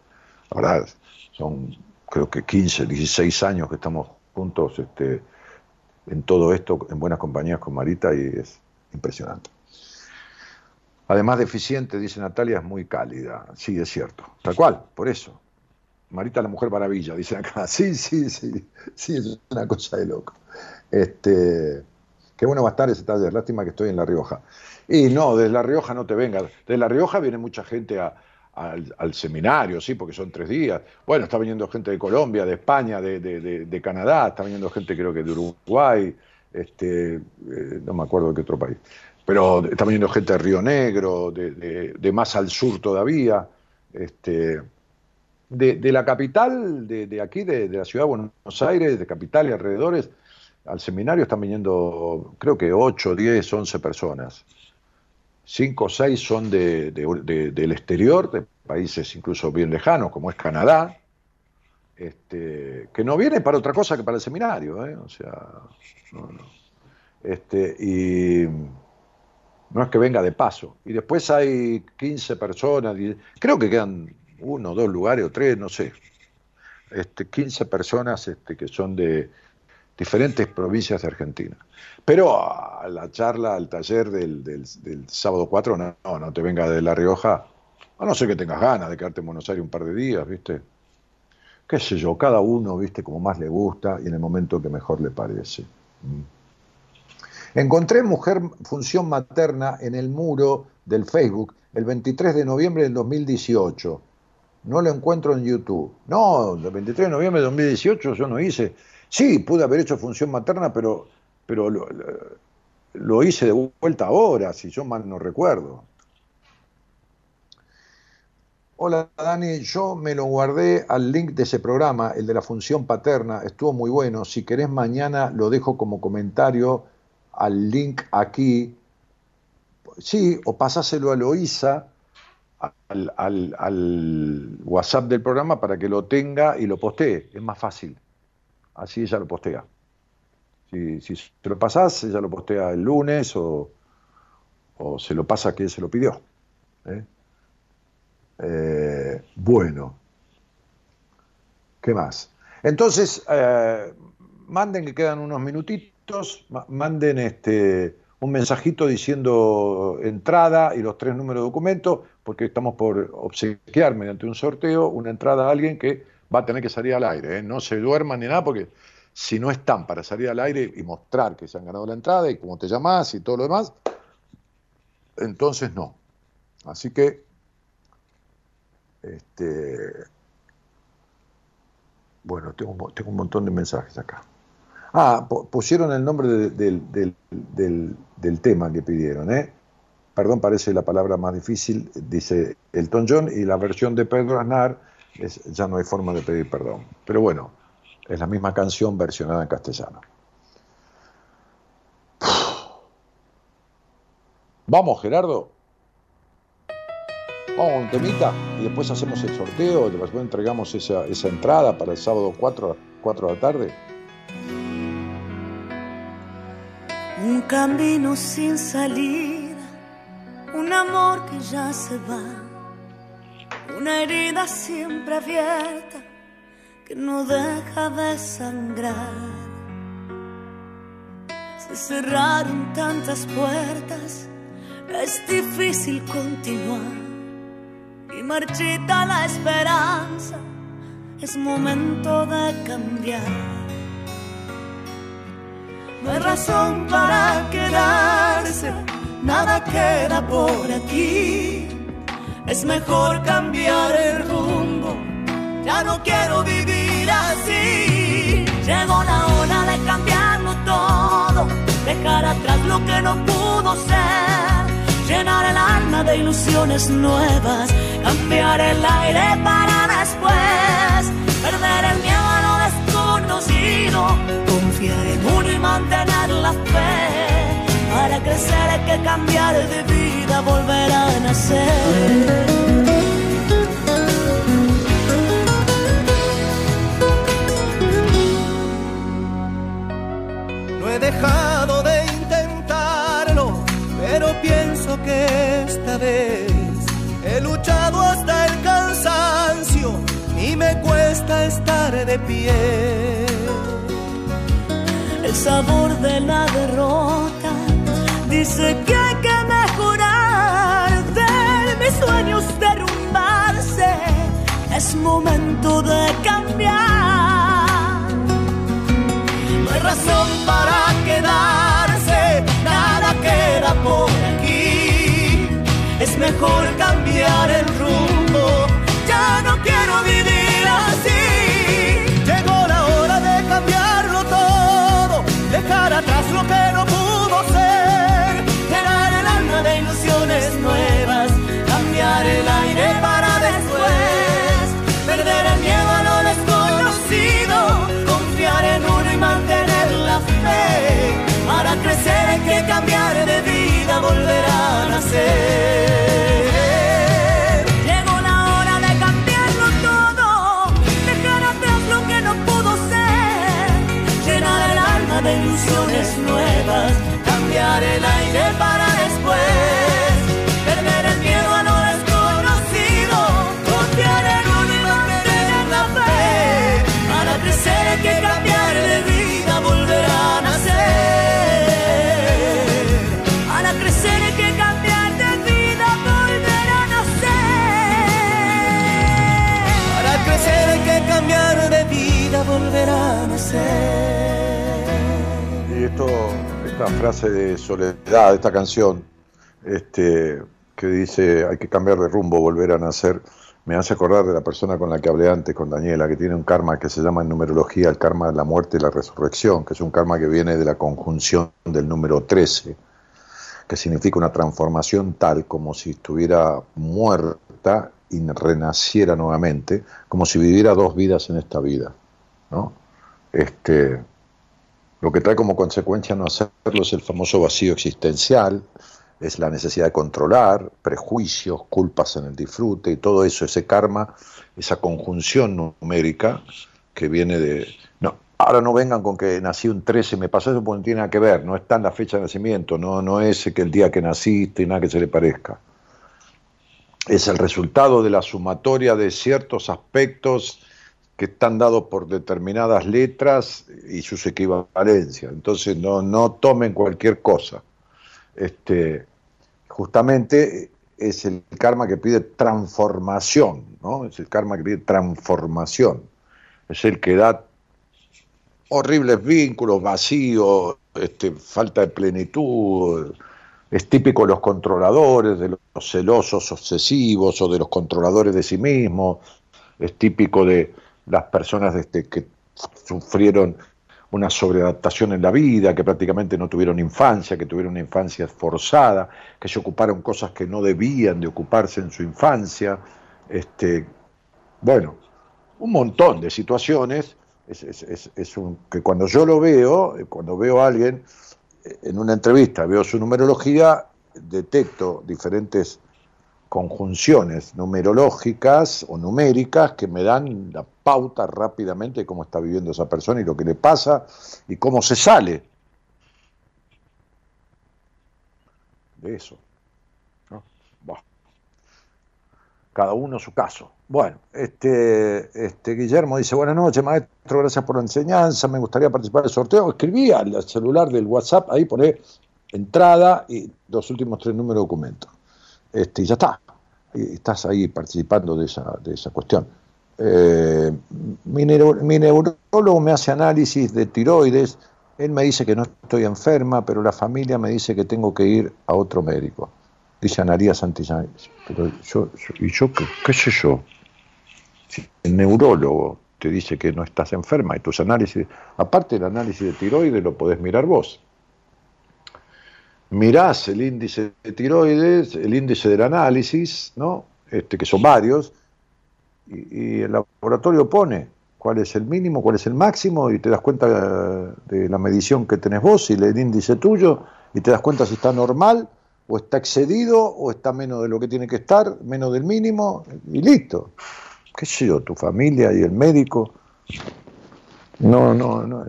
La verdad, son creo que 15, 16 años que estamos juntos este, en todo esto, en buenas compañías con Marita, y es impresionante. Además de eficiente, dice Natalia, es muy cálida. Sí, es cierto. Tal cual, por eso. Marita la mujer maravilla, dice acá. *laughs* Sí, sí, sí. Sí, es una cosa de loco. Este, qué bueno va a estar ese taller. Lástima que estoy en La Rioja. Y no, desde La Rioja no te vengas. De La Rioja viene mucha gente al, seminario, sí, porque son tres días. Bueno, está viniendo gente de Colombia, de España, de, Canadá, está viniendo gente creo que de Uruguay, este, eh, no me acuerdo de qué otro país pero está viniendo gente de Río Negro, de, más al sur todavía, este, de, la capital, de, aquí, de, la ciudad de Buenos Aires, de capital y alrededores, al seminario están viniendo, creo que 8, 10, 11 personas. 5 o 6 son del exterior, de países incluso bien lejanos, como es Canadá, este, que no viene para otra cosa que para el seminario, ¿eh? o sea, no, no. Este, y no es que venga de paso. Y después hay 15 personas, creo que quedan uno, dos lugares o tres, no sé. Este, 15 personas este, que son de diferentes provincias de Argentina. Pero a la charla, al taller del, sábado 4, no, no te venga de La Rioja, a no ser que tengas ganas de quedarte en Buenos Aires un par de días, ¿viste? Qué sé yo, cada uno, ¿viste? Como más le gusta y en el momento que mejor le parece. Mm. Encontré Mujer Función Materna en el muro del Facebook el 23 de noviembre del 2018. No lo encuentro en YouTube. No, el 23 de noviembre del 2018 yo no hice. Sí, pude haber hecho función materna, pero, pero lo, hice de vuelta ahora, si yo mal no recuerdo. Hola Dani, yo me lo guardé al link de ese programa, el de la función paterna, estuvo muy bueno. Si querés mañana lo dejo como comentario al link aquí, sí, o pasáselo a Loisa, al, al, WhatsApp del programa para que lo tenga y lo postee, es más fácil. Así ella lo postea. Si, se lo pasás, ella lo postea el lunes o, o se lo pasa a quien se lo pidió. ¿eh? Eh, bueno, ¿qué más? Entonces, eh, manden que quedan unos minutitos manden este, un mensajito diciendo entrada y los tres números de documento, porque estamos por obsequiar mediante un sorteo una entrada a alguien que va a tener que salir al aire. ¿eh? No se duerman ni nada, porque si no están para salir al aire y mostrar que se han ganado la entrada y cómo te llamas y todo lo demás, entonces no. Así que, este, bueno, tengo, tengo un montón de mensajes acá. Ah, pusieron el nombre del, tema que pidieron, ¿eh? Perdón, parece la palabra más difícil, dice Elton John, y la versión de Pedro Aznar Ya no hay forma de pedir perdón. Pero bueno, es la misma canción versionada en castellano. Vamos, Gerardo. Vamos un temita y después hacemos el sorteo, después entregamos esa, esa entrada para el sábado 4, 4 de la tarde. Un camino sin salida, un amor que ya se va, una herida siempre abierta que no deja de sangrar. Se cerraron tantas puertas, es difícil continuar y marchita la esperanza, es momento de cambiar. No hay razón para quedarse, nada queda por aquí. Es mejor cambiar el rumbo, ya no quiero vivir así. Llegó la hora de cambiarlo todo, dejar atrás lo que no pudo ser, llenar el alma de ilusiones nuevas, cambiar el aire para después, perder el miedo a lo desconocido. Confiar en uno y mantener la fe. Para crecer hay que cambiar de vida, volver a nacer. No he dejado de intentarlo, pero pienso que esta vez he luchado hasta el cansancio y me cuesta estar de pie. El sabor de la derrota dice que hay que mejorar. Ver mis sueños derrumbarse, es momento de cambiar. No hay razón para quedarse, nada queda por aquí. Es mejor cambiar el frase de soledad, esta canción, este, que dice hay que cambiar de rumbo, volver a nacer, me hace acordar de la persona con la que hablé antes, con Daniela, que tiene un karma que se llama en numerología el karma de la muerte y la resurrección, que es un karma que viene de la conjunción del número 13, que significa una transformación tal como si estuviera muerta y renaciera nuevamente, como si viviera dos vidas en esta vida. ¿no? Este, lo que trae como consecuencia no hacerlo es el famoso vacío existencial, es la necesidad de controlar, prejuicios, culpas en el disfrute y todo eso, ese karma, esa conjunción numérica que viene de... No, ahora no vengan con que nací un 13, me pasó eso porque no tiene nada que ver, no está en la fecha de nacimiento, no, no es que el día que naciste y nada que se le parezca. Es el resultado de la sumatoria de ciertos aspectos que están dados por determinadas letras y sus equivalencias. Entonces no, no tomen cualquier cosa. Este, justamente es el karma que pide transformación, ¿no? Es el karma que pide transformación. Es el que da horribles vínculos, vacíos, este, falta de plenitud. Es típico de los controladores, de los celosos obsesivos o de los controladores de sí mismos. Es típico de las personas este, que sufrieron una sobreadaptación en la vida, que prácticamente no tuvieron infancia, que tuvieron una infancia forzada, que se ocuparon cosas que no debían de ocuparse en su infancia. Este, bueno, un montón de situaciones. Que cuando yo lo veo, eh, cuando veo a alguien eh, en una entrevista, veo su numerología, detecto diferentes conjunciones numerológicas o numéricas que me dan la pauta rápidamente de cómo está viviendo esa persona y lo que le pasa y cómo se sale de eso. Cada uno su caso. Bueno, este, este Guillermo dice, buenas noches, maestro, gracias por la enseñanza, me gustaría participar del sorteo. Escribí al celular del WhatsApp, ahí poné entrada y los últimos tres números de documento. Este, y ya está. Estás ahí participando de esa, de esa cuestión. Eh, mi, mi neurólogo me hace análisis de tiroides. Él me dice que no estoy enferma, pero la familia me dice que tengo que ir a otro médico. Dice Anaría Santillán. Pero yo, ¿y yo qué, qué sé yo? Si el neurólogo te dice que no estás enferma y tus análisis, aparte del análisis de tiroides, lo podés mirar vos mirás el índice de tiroides, el índice del análisis, ¿no? Este, que son varios, y, el laboratorio pone cuál es el mínimo, cuál es el máximo, y te das cuenta eh, de la medición que tenés vos y el índice tuyo, y te das cuenta si está normal, o está excedido, o está menos de lo que tiene que estar, menos del mínimo, y listo. ¿Qué sé yo? Tu familia y el médico. No, no, no.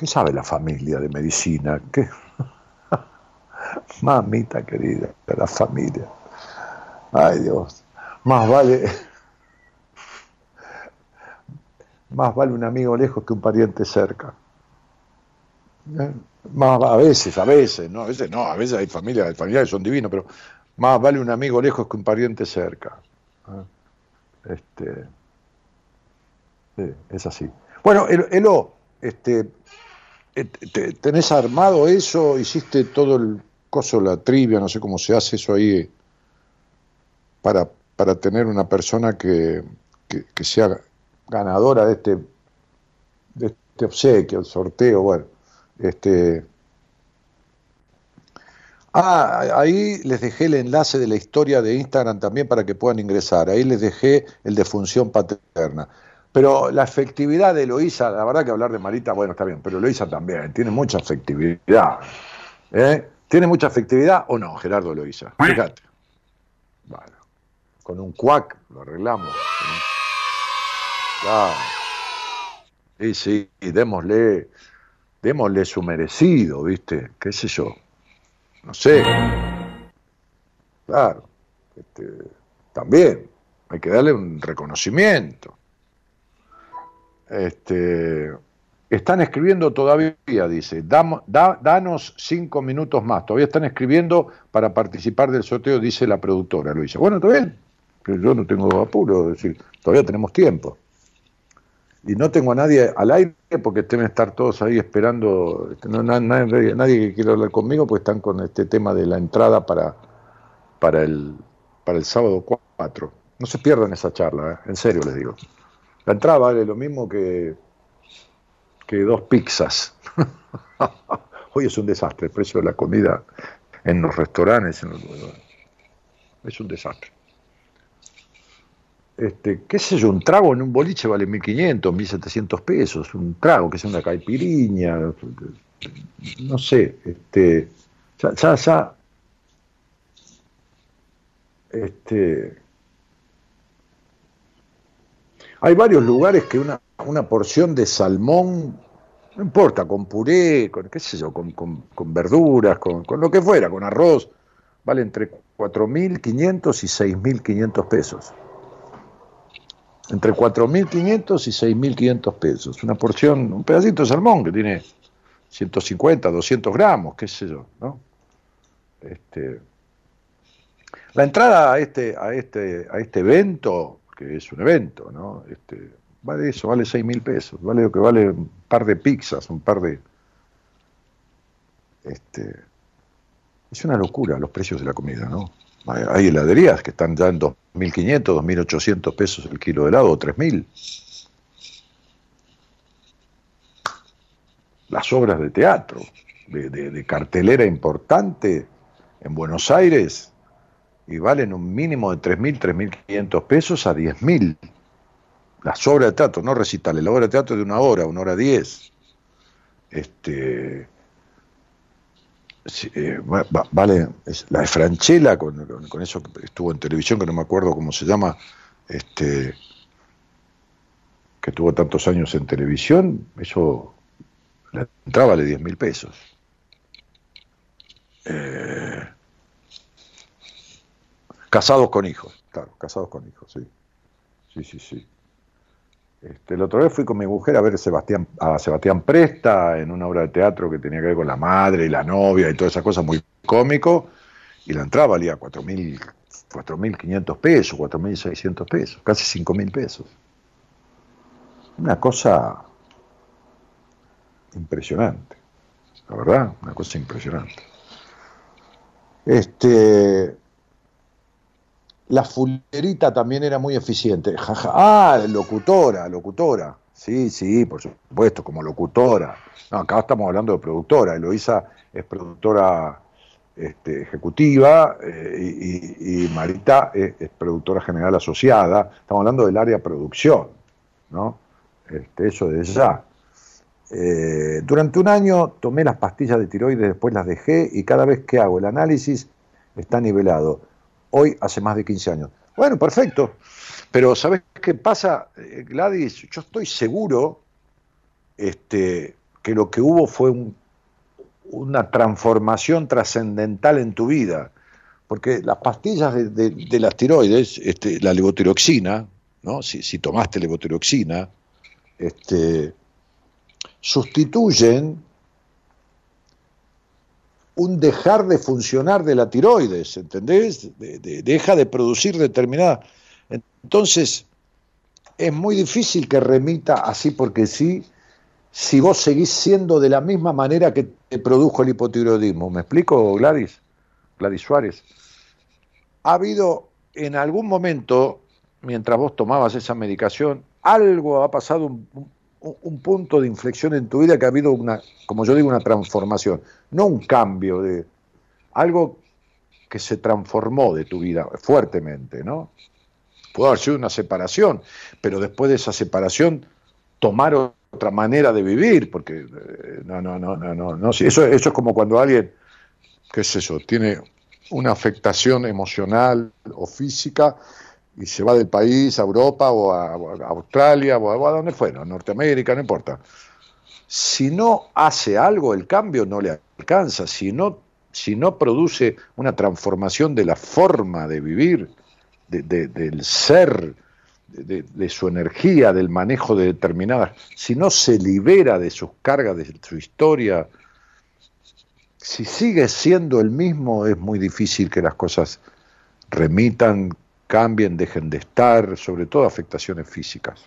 ¿Qué sabe la familia de medicina? ¿Qué? *laughs* Mamita querida, la familia. Ay Dios, más vale, más vale un amigo lejos que un pariente cerca. ¿Eh? Más, a veces, a veces, no, a veces no, a veces hay familias, hay familiares que son divinos, pero más vale un amigo lejos que un pariente cerca. ¿Eh? Este, es así. Bueno, Elo, este, eh, ¿tenés armado eso? ¿Hiciste todo el coso, la trivia? No sé cómo se hace eso ahí para, para tener una persona que, que, sea ganadora de este, de este obsequio, el sorteo, bueno. Este, Ah, ahí les dejé el enlace de la historia de Instagram también para que puedan ingresar. Ahí les dejé el de función paterna. Pero la efectividad de Eloísa, la verdad que hablar de Marita, bueno, está bien, pero Eloísa también, tiene mucha efectividad. ¿eh? ¿Tiene mucha efectividad o no, Gerardo Eloísa? Fíjate. Bueno, con un cuac lo arreglamos. Claro. Sí, sí, démosle, démosle su merecido, ¿viste? ¿Qué sé yo? No sé. Claro. Este, también hay que darle un reconocimiento. Este, están escribiendo todavía, dice, danos cinco minutos más. Todavía están escribiendo para participar del sorteo, dice la productora, Luisa. Bueno, está bien, yo no tengo apuro, todavía tenemos tiempo. Y no tengo a nadie al aire porque deben estar todos ahí esperando, este, no, nadie, nadie, que quiera hablar conmigo, pues están con este tema de la entrada para, para, el, para el sábado 4. No se pierdan esa charla, ¿eh? en serio les digo. La entrada vale lo mismo que, que dos pizzas. *laughs* Hoy es un desastre el precio de la comida en los restaurantes. es un desastre. Este, qué sé yo, un trago en un boliche vale 1.500, 1.700 pesos, un trago que sea una caipiriña, no sé, este, ya, ya, este, hay varios lugares que una, una porción de salmón, no importa, con puré, con qué sé yo, con, verduras, con, lo que fuera, con arroz, vale entre 4.500 y 6.500 pesos. Entre 4.500 y 6.500 pesos. Una porción, un pedacito de salmón que tiene 150, 200 gramos, qué sé yo, ¿no? Este, la entrada a este, a este, a este evento que es un evento, ¿no? Este, vale eso, vale seis mil pesos, vale lo que vale un par de pizzas, un par de... Este, es una locura los precios de la comida, ¿no? Hay heladerías que están en 2.500, 2.800 pesos el kilo de helado, o 3.000. Las obras de teatro, de cartelera importante en Buenos Aires, y valen un mínimo de 3.000, 3.500 pesos a 10.000. Las obras de teatro, no recitales, la obra de teatro de una hora, una hora diez. Este, eh, vale, la de Franchella, con, con, eso que estuvo en televisión, que no me acuerdo cómo se llama, este, que tuvo tantos años en televisión, eso la entrada vale 10 mil pesos. Eh, Casados con hijos, claro, casados con hijos, sí. Sí, sí, sí. Este, el otro vez fui con mi mujer a ver Sebastián, a Sebastián Presta en una obra de teatro que tenía que ver con la madre y la novia y todas esas cosas muy cómico, y la entrada valía 4.500 pesos, 4.600 pesos, casi 5.000 pesos. Una cosa impresionante, la verdad, una cosa impresionante. Este, la fulerita también era muy eficiente. Ah, locutora, locutora. Sí, sí, por supuesto, como locutora. No, acá estamos hablando de productora. Eloisa es productora este, ejecutiva eh, y, Marita es, productora general asociada. Estamos hablando del área producción, ¿no? Este, eso de ya. Eh, durante un año tomé las pastillas de tiroides, después las dejé y cada vez que hago el análisis está nivelado hoy hace más de 15 años. Bueno, perfecto. Pero ¿sabes qué pasa, eh, Gladys? Yo estoy seguro este, que lo que hubo fue una transformación trascendental en tu vida. Porque las pastillas de, las tiroides, este, la levotiroxina, ¿no? si, tomaste levotiroxina, este, sustituyen un dejar de funcionar de la tiroides, ¿entendés? De- de- deja de producir determinada. Entonces, es muy difícil que remita así porque sí, si vos seguís siendo de la misma manera que te produjo el hipotiroidismo. ¿Me explico, Gladys? Gladys Suárez. Ha habido en algún momento, mientras vos tomabas esa medicación, algo ha pasado, un, un- un punto de inflexión en tu vida que ha habido una, como yo digo, una transformación, no un cambio de algo que se transformó de tu vida fuertemente, ¿no? Pudo haber sido una separación, pero después de esa separación tomar otra manera de vivir, porque eh, no, no, no, no, no, no, eso, eso es como cuando alguien, qué sé yo, tiene una afectación emocional o física y se va del país a Europa o a, Australia o a, o a donde fuera, Norteamérica, no importa. Si no hace algo, el cambio no le alcanza, si no, si no produce una transformación de la forma de vivir, de- de- del ser, de su energía, del manejo de determinadas, si no se libera de sus cargas, de su historia, si sigue siendo el mismo, es muy difícil que las cosas remitan, cambien, dejen de estar, sobre todo afectaciones físicas.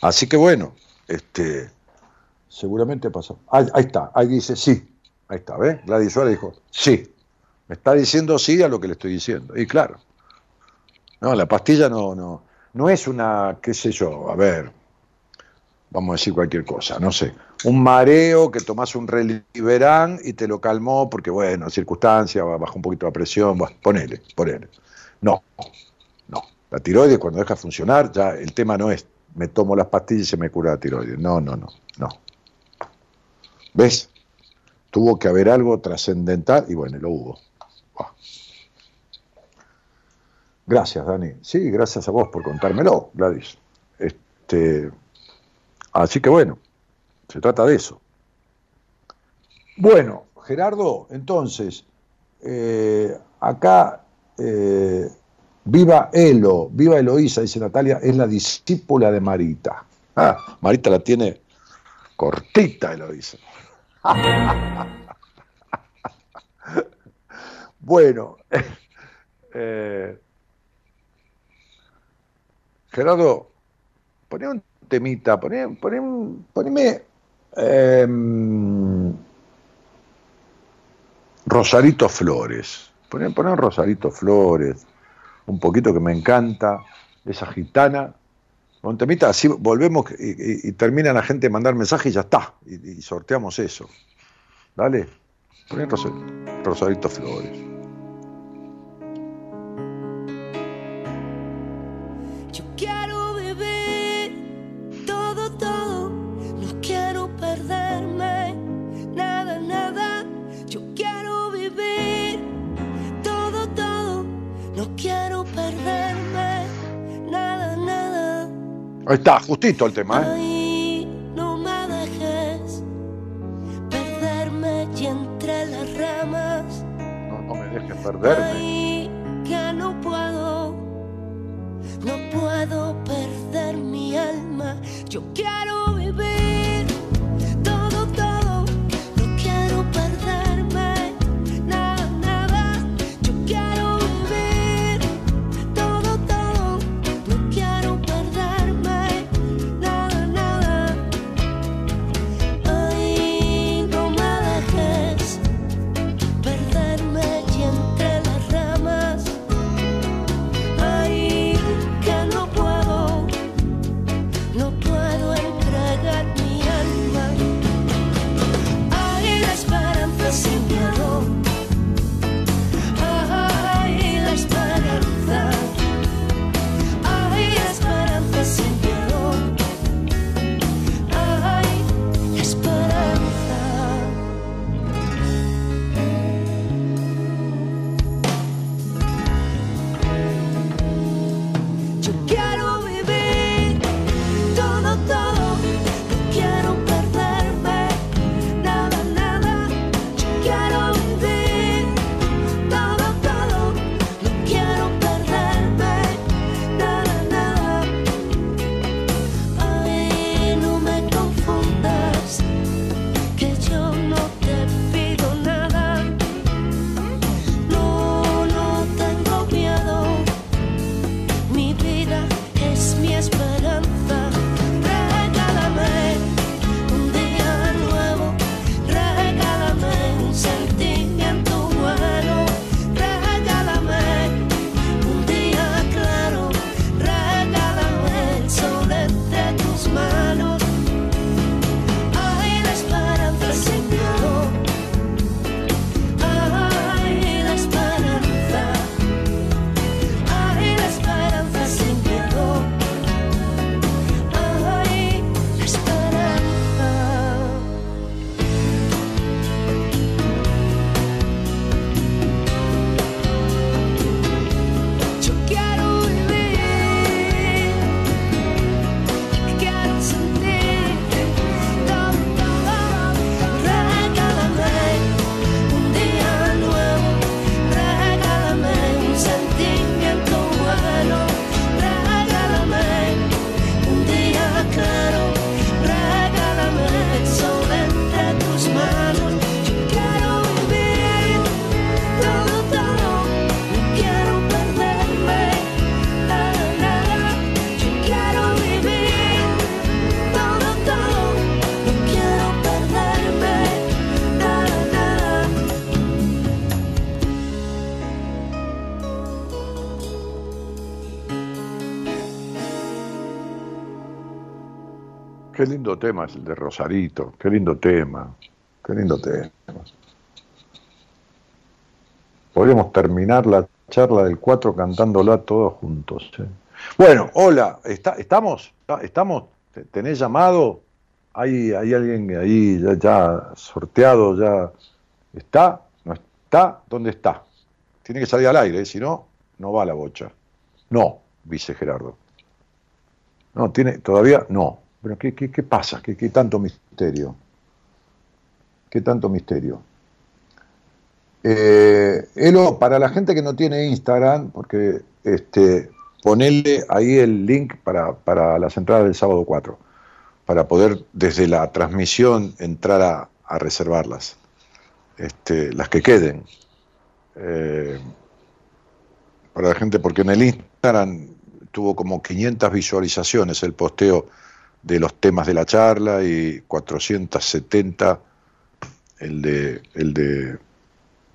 Así que bueno, este, seguramente pasó. Ahí, está, ahí dice sí, ahí está, ¿ves? Gladys Suárez dijo sí, me está diciendo sí a lo que le estoy diciendo. Y claro, no, la pastilla no, no, no es una, qué sé yo, a ver, vamos a decir cualquier cosa, no sé, un mareo que tomás un reliberán y te lo calmó porque, bueno, circunstancia, bajó un poquito la presión, ponele, ponele. No, no. La tiroides cuando deja de funcionar, ya el tema no es me tomo las pastillas y se me cura la tiroides. No, no, no, no. ¿Ves? Tuvo que haber algo trascendental y bueno, lo hubo. Gracias, Dani. Sí, gracias a vos por contármelo, Gladys. Este, así que bueno, se trata de eso. Bueno, Gerardo, entonces, eh, acá eh, viva Elo, viva Eloísa, dice Natalia, es la discípula de Marita. Ah, Marita la tiene cortita, Eloísa. *laughs* bueno, *laughs* eh, Gerardo, poné un temita, poné, poné poneme em, Rosarito Flores. Poné un Rosarito Flores, un poquito que me encanta, esa gitana. Un temita, así volvemos y, termina la gente de mandar mensajes y ya está. Y, sorteamos eso. Dale. Poné Rosa- Rosarito Flores. Ahí está, justito el tema, ¿eh? Lindo tema es el de Rosarito, qué lindo tema, qué lindo tema. Podríamos terminar la charla del 4 cantándola todos juntos. ¿eh? Bueno, hola, ¿está, ¿estamos? ¿Estamos? ¿Tenés llamado? ¿Hay, hay alguien ahí ya, sorteado? ¿Ya está? ¿No está? ¿Dónde está? Tiene que salir al aire, ¿eh? si no, no va la bocha. No, dice Gerardo. No, tiene, todavía no. Pero ¿qué, qué, qué pasa? ¿Qué, ¿Qué tanto misterio? ¿Qué tanto misterio? Eh, Elo, para la gente que no tiene Instagram, porque este, ponele ahí el link para, para las entradas del sábado 4, para poder desde la transmisión entrar a, a reservarlas, este, las que queden. Eh, para la gente, porque en el Instagram tuvo como 500 visualizaciones el posteo de los temas de la charla y 470 el de, el de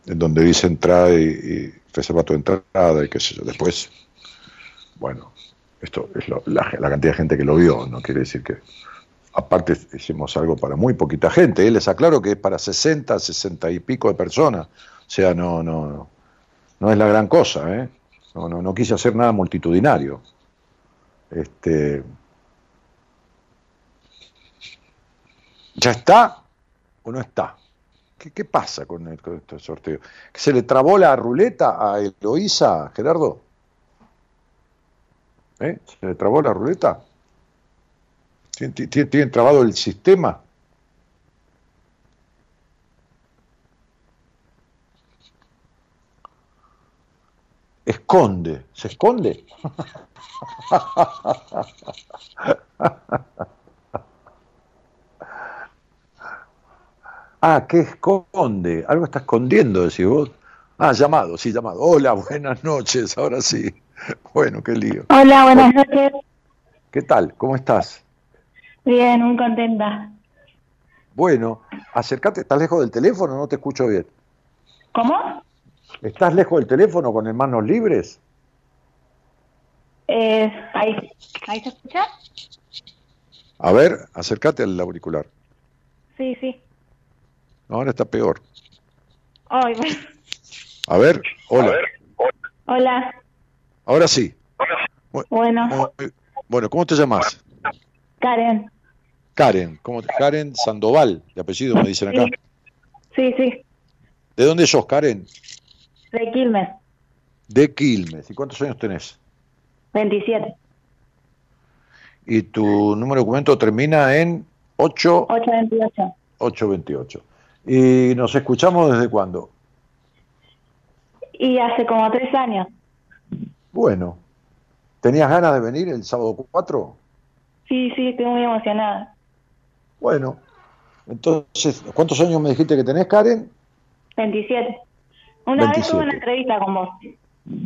en donde dice entrada y, y reserva tu entrada y qué sé yo. Después, bueno, esto es lo, la, la, cantidad de gente que lo vio, no quiere decir que... Aparte hicimos algo para muy poquita gente, ¿eh? les aclaro que es para 60, 60 y pico de personas, o sea, no, no, no, no es la gran cosa, ¿eh? no, no, no quise hacer nada multitudinario. Este, ¿Ya está o no está? ¿Qué, qué pasa con, el, con este sorteo? ¿Se le trabó la ruleta a Eloísa, Gerardo? ¿Eh? ¿Se le trabó la ruleta? ¿Tienen, tienen, trabado el sistema? Esconde, ¿se esconde? *laughs* Ah, ¿qué esconde? Algo está escondiendo, decís vos. Ah, llamado, sí, llamado. Hola, *laughs* buenas noches, ahora sí. Bueno, qué lío. Hola, buenas noches. ¿Qué tal? ¿Cómo estás? Bien, muy contenta. Bueno, acércate, ¿estás lejos del teléfono? No te escucho bien. ¿Cómo? ¿Estás lejos del teléfono con manos libres? Eh, ¿ahí, ¿Ahí se escucha? A ver, acércate al auricular. Sí, sí. Ahora está peor. Ay, bueno. A ver, hola. Hola. Ahora sí. Bueno, Bueno, ¿cómo te llamas? Karen. Karen. ¿Cómo te- Karen Sandoval, de apellido me dicen acá. Sí, sí. ¿De dónde sos, Karen? De Quilmes. De Quilmes. ¿Y cuántos años tenés? 27. Y tu número de documento termina en 8, 828. 828. ¿Y nos escuchamos desde cuándo? Y hace como tres años. Bueno. ¿Tenías ganas de venir el sábado 4? Sí, sí, estoy muy emocionada. Bueno. Entonces, ¿cuántos años me dijiste que tenés, Karen? 27. Una vez 27. tuve una entrevista con vos.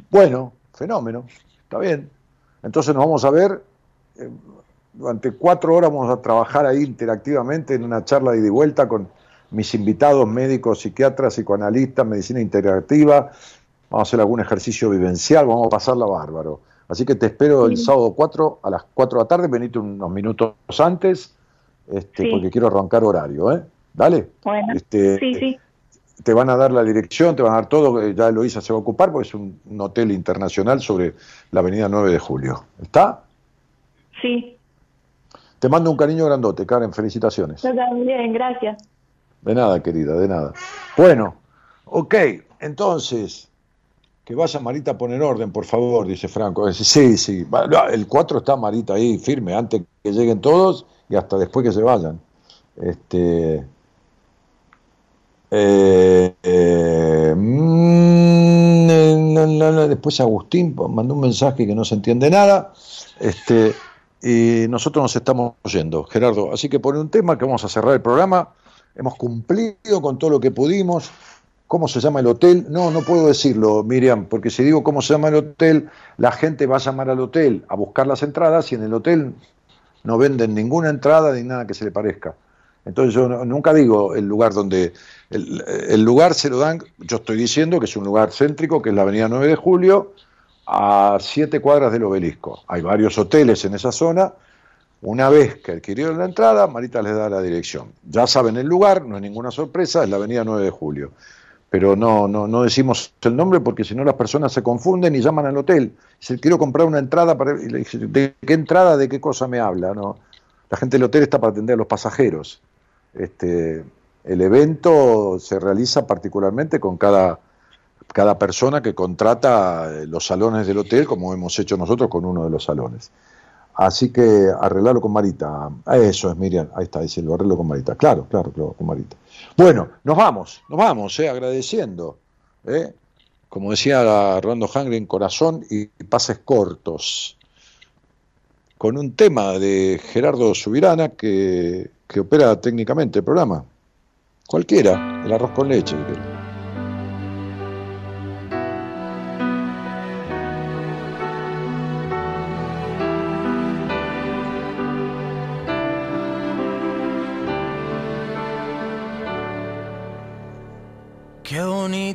Bueno, fenómeno, está bien. Entonces nos vamos a ver, eh, durante cuatro horas vamos a trabajar ahí interactivamente en una charla de ida y vuelta con mis invitados médicos, psiquiatras, psicoanalistas, medicina interactiva, vamos a hacer algún ejercicio vivencial, vamos a pasarla bárbaro. Así que te espero el Sí. sábado 4 a las 4 de la tarde, venite unos minutos antes, este, Sí. porque quiero arrancar horario, ¿eh? Dale. Bueno, Este, sí, sí. te van a dar la dirección, te van a dar todo, ya Eloisa se va a ocupar, porque es un, un hotel internacional sobre la avenida 9 de julio. ¿Está? Sí. Te mando un cariño grandote, Karen, felicitaciones. Yo también, gracias. De nada, querida, de nada. Bueno, ok, entonces, que vaya Marita a poner orden, por favor, dice Franco. Dice, sí, sí, el 4 está Marita ahí firme, antes que lleguen todos y hasta después que se vayan. Este, eh, eh, mm, eh, después Agustín mandó un mensaje que no se entiende nada. Este, y nosotros nos estamos yendo, Gerardo. Así que pone un tema que vamos a cerrar el programa. Hemos cumplido con todo lo que pudimos. ¿Cómo se llama el hotel? No, no puedo decirlo, Miriam, porque si digo cómo se llama el hotel, la gente va a llamar al hotel a buscar las entradas y en el hotel no venden ninguna entrada ni nada que se le parezca. Entonces yo no- nunca digo el lugar donde... El, el lugar se lo dan, yo estoy diciendo que es un lugar céntrico, que es la avenida 9 de Julio, a siete cuadras del obelisco. Hay varios hoteles en esa zona, Una vez que adquirieron la entrada, Marita les da la dirección. Ya saben el lugar, no es ninguna sorpresa, es la avenida 9 de julio. Pero no, no, no decimos el nombre porque si no las personas se confunden y llaman al hotel. Si quiero comprar una entrada, para, ¿de qué entrada, de qué cosa me habla? La gente del hotel está para atender a los pasajeros. Este, el evento se realiza particularmente con cada, cada persona que contrata eh, los salones del hotel, como hemos hecho nosotros con uno de los salones. Así que arreglarlo con Marita. Eso es, Miriam. Ahí está, dice, lo arreglo con Marita. Claro, claro, claro, con Marita. Bueno, nos vamos, nos vamos, eh, agradeciendo. Eh. Como decía Rolando en corazón y pases cortos. Con un tema de Gerardo Subirana que, que opera técnicamente el programa. Cualquiera, el arroz con leche.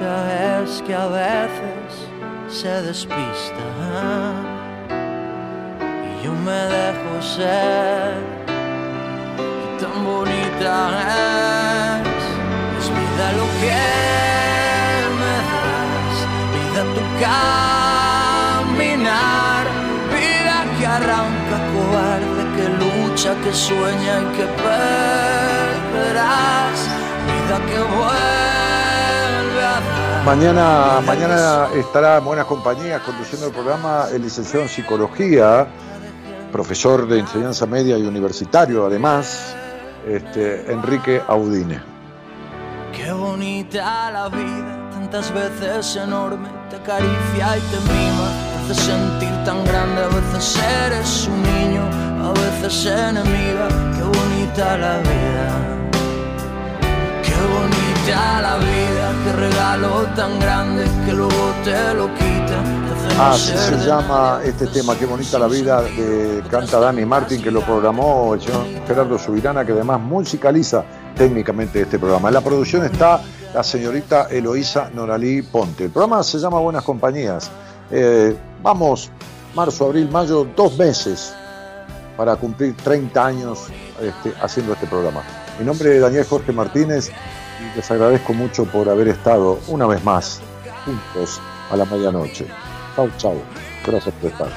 es que a veces se despista y yo me dejo ser. Y tan bonita es, es vida lo que me das, vida tu caminar, vida que arranca cobarde, que lucha, que sueña y que perderás, vida que vuelve. Mañana, mañana estará en buenas compañías conduciendo el programa el licenciado en psicología, profesor de enseñanza media y universitario además, este, Enrique Audine. Qué bonita la vida, tantas veces enorme, te acaricia y te mima, te hace sentir tan grande, a veces eres un niño, a veces enemiga, qué bonita la vida. Bonita la vida, qué regalo tan grande que luego te lo quita. Así se llama este tema, Qué bonita la vida, que canta Dani Martín, que lo programó el señor Gerardo Subirana, que además musicaliza técnicamente este programa. En la producción está la señorita Eloísa Noralí Ponte. El programa se llama Buenas Compañías. Eh, vamos, marzo, abril, mayo, dos meses para cumplir 30 años este, haciendo este programa. Mi nombre es Daniel Jorge Martínez les agradezco mucho por haber estado una vez más juntos a la medianoche. Chau, chau. Gracias por estar.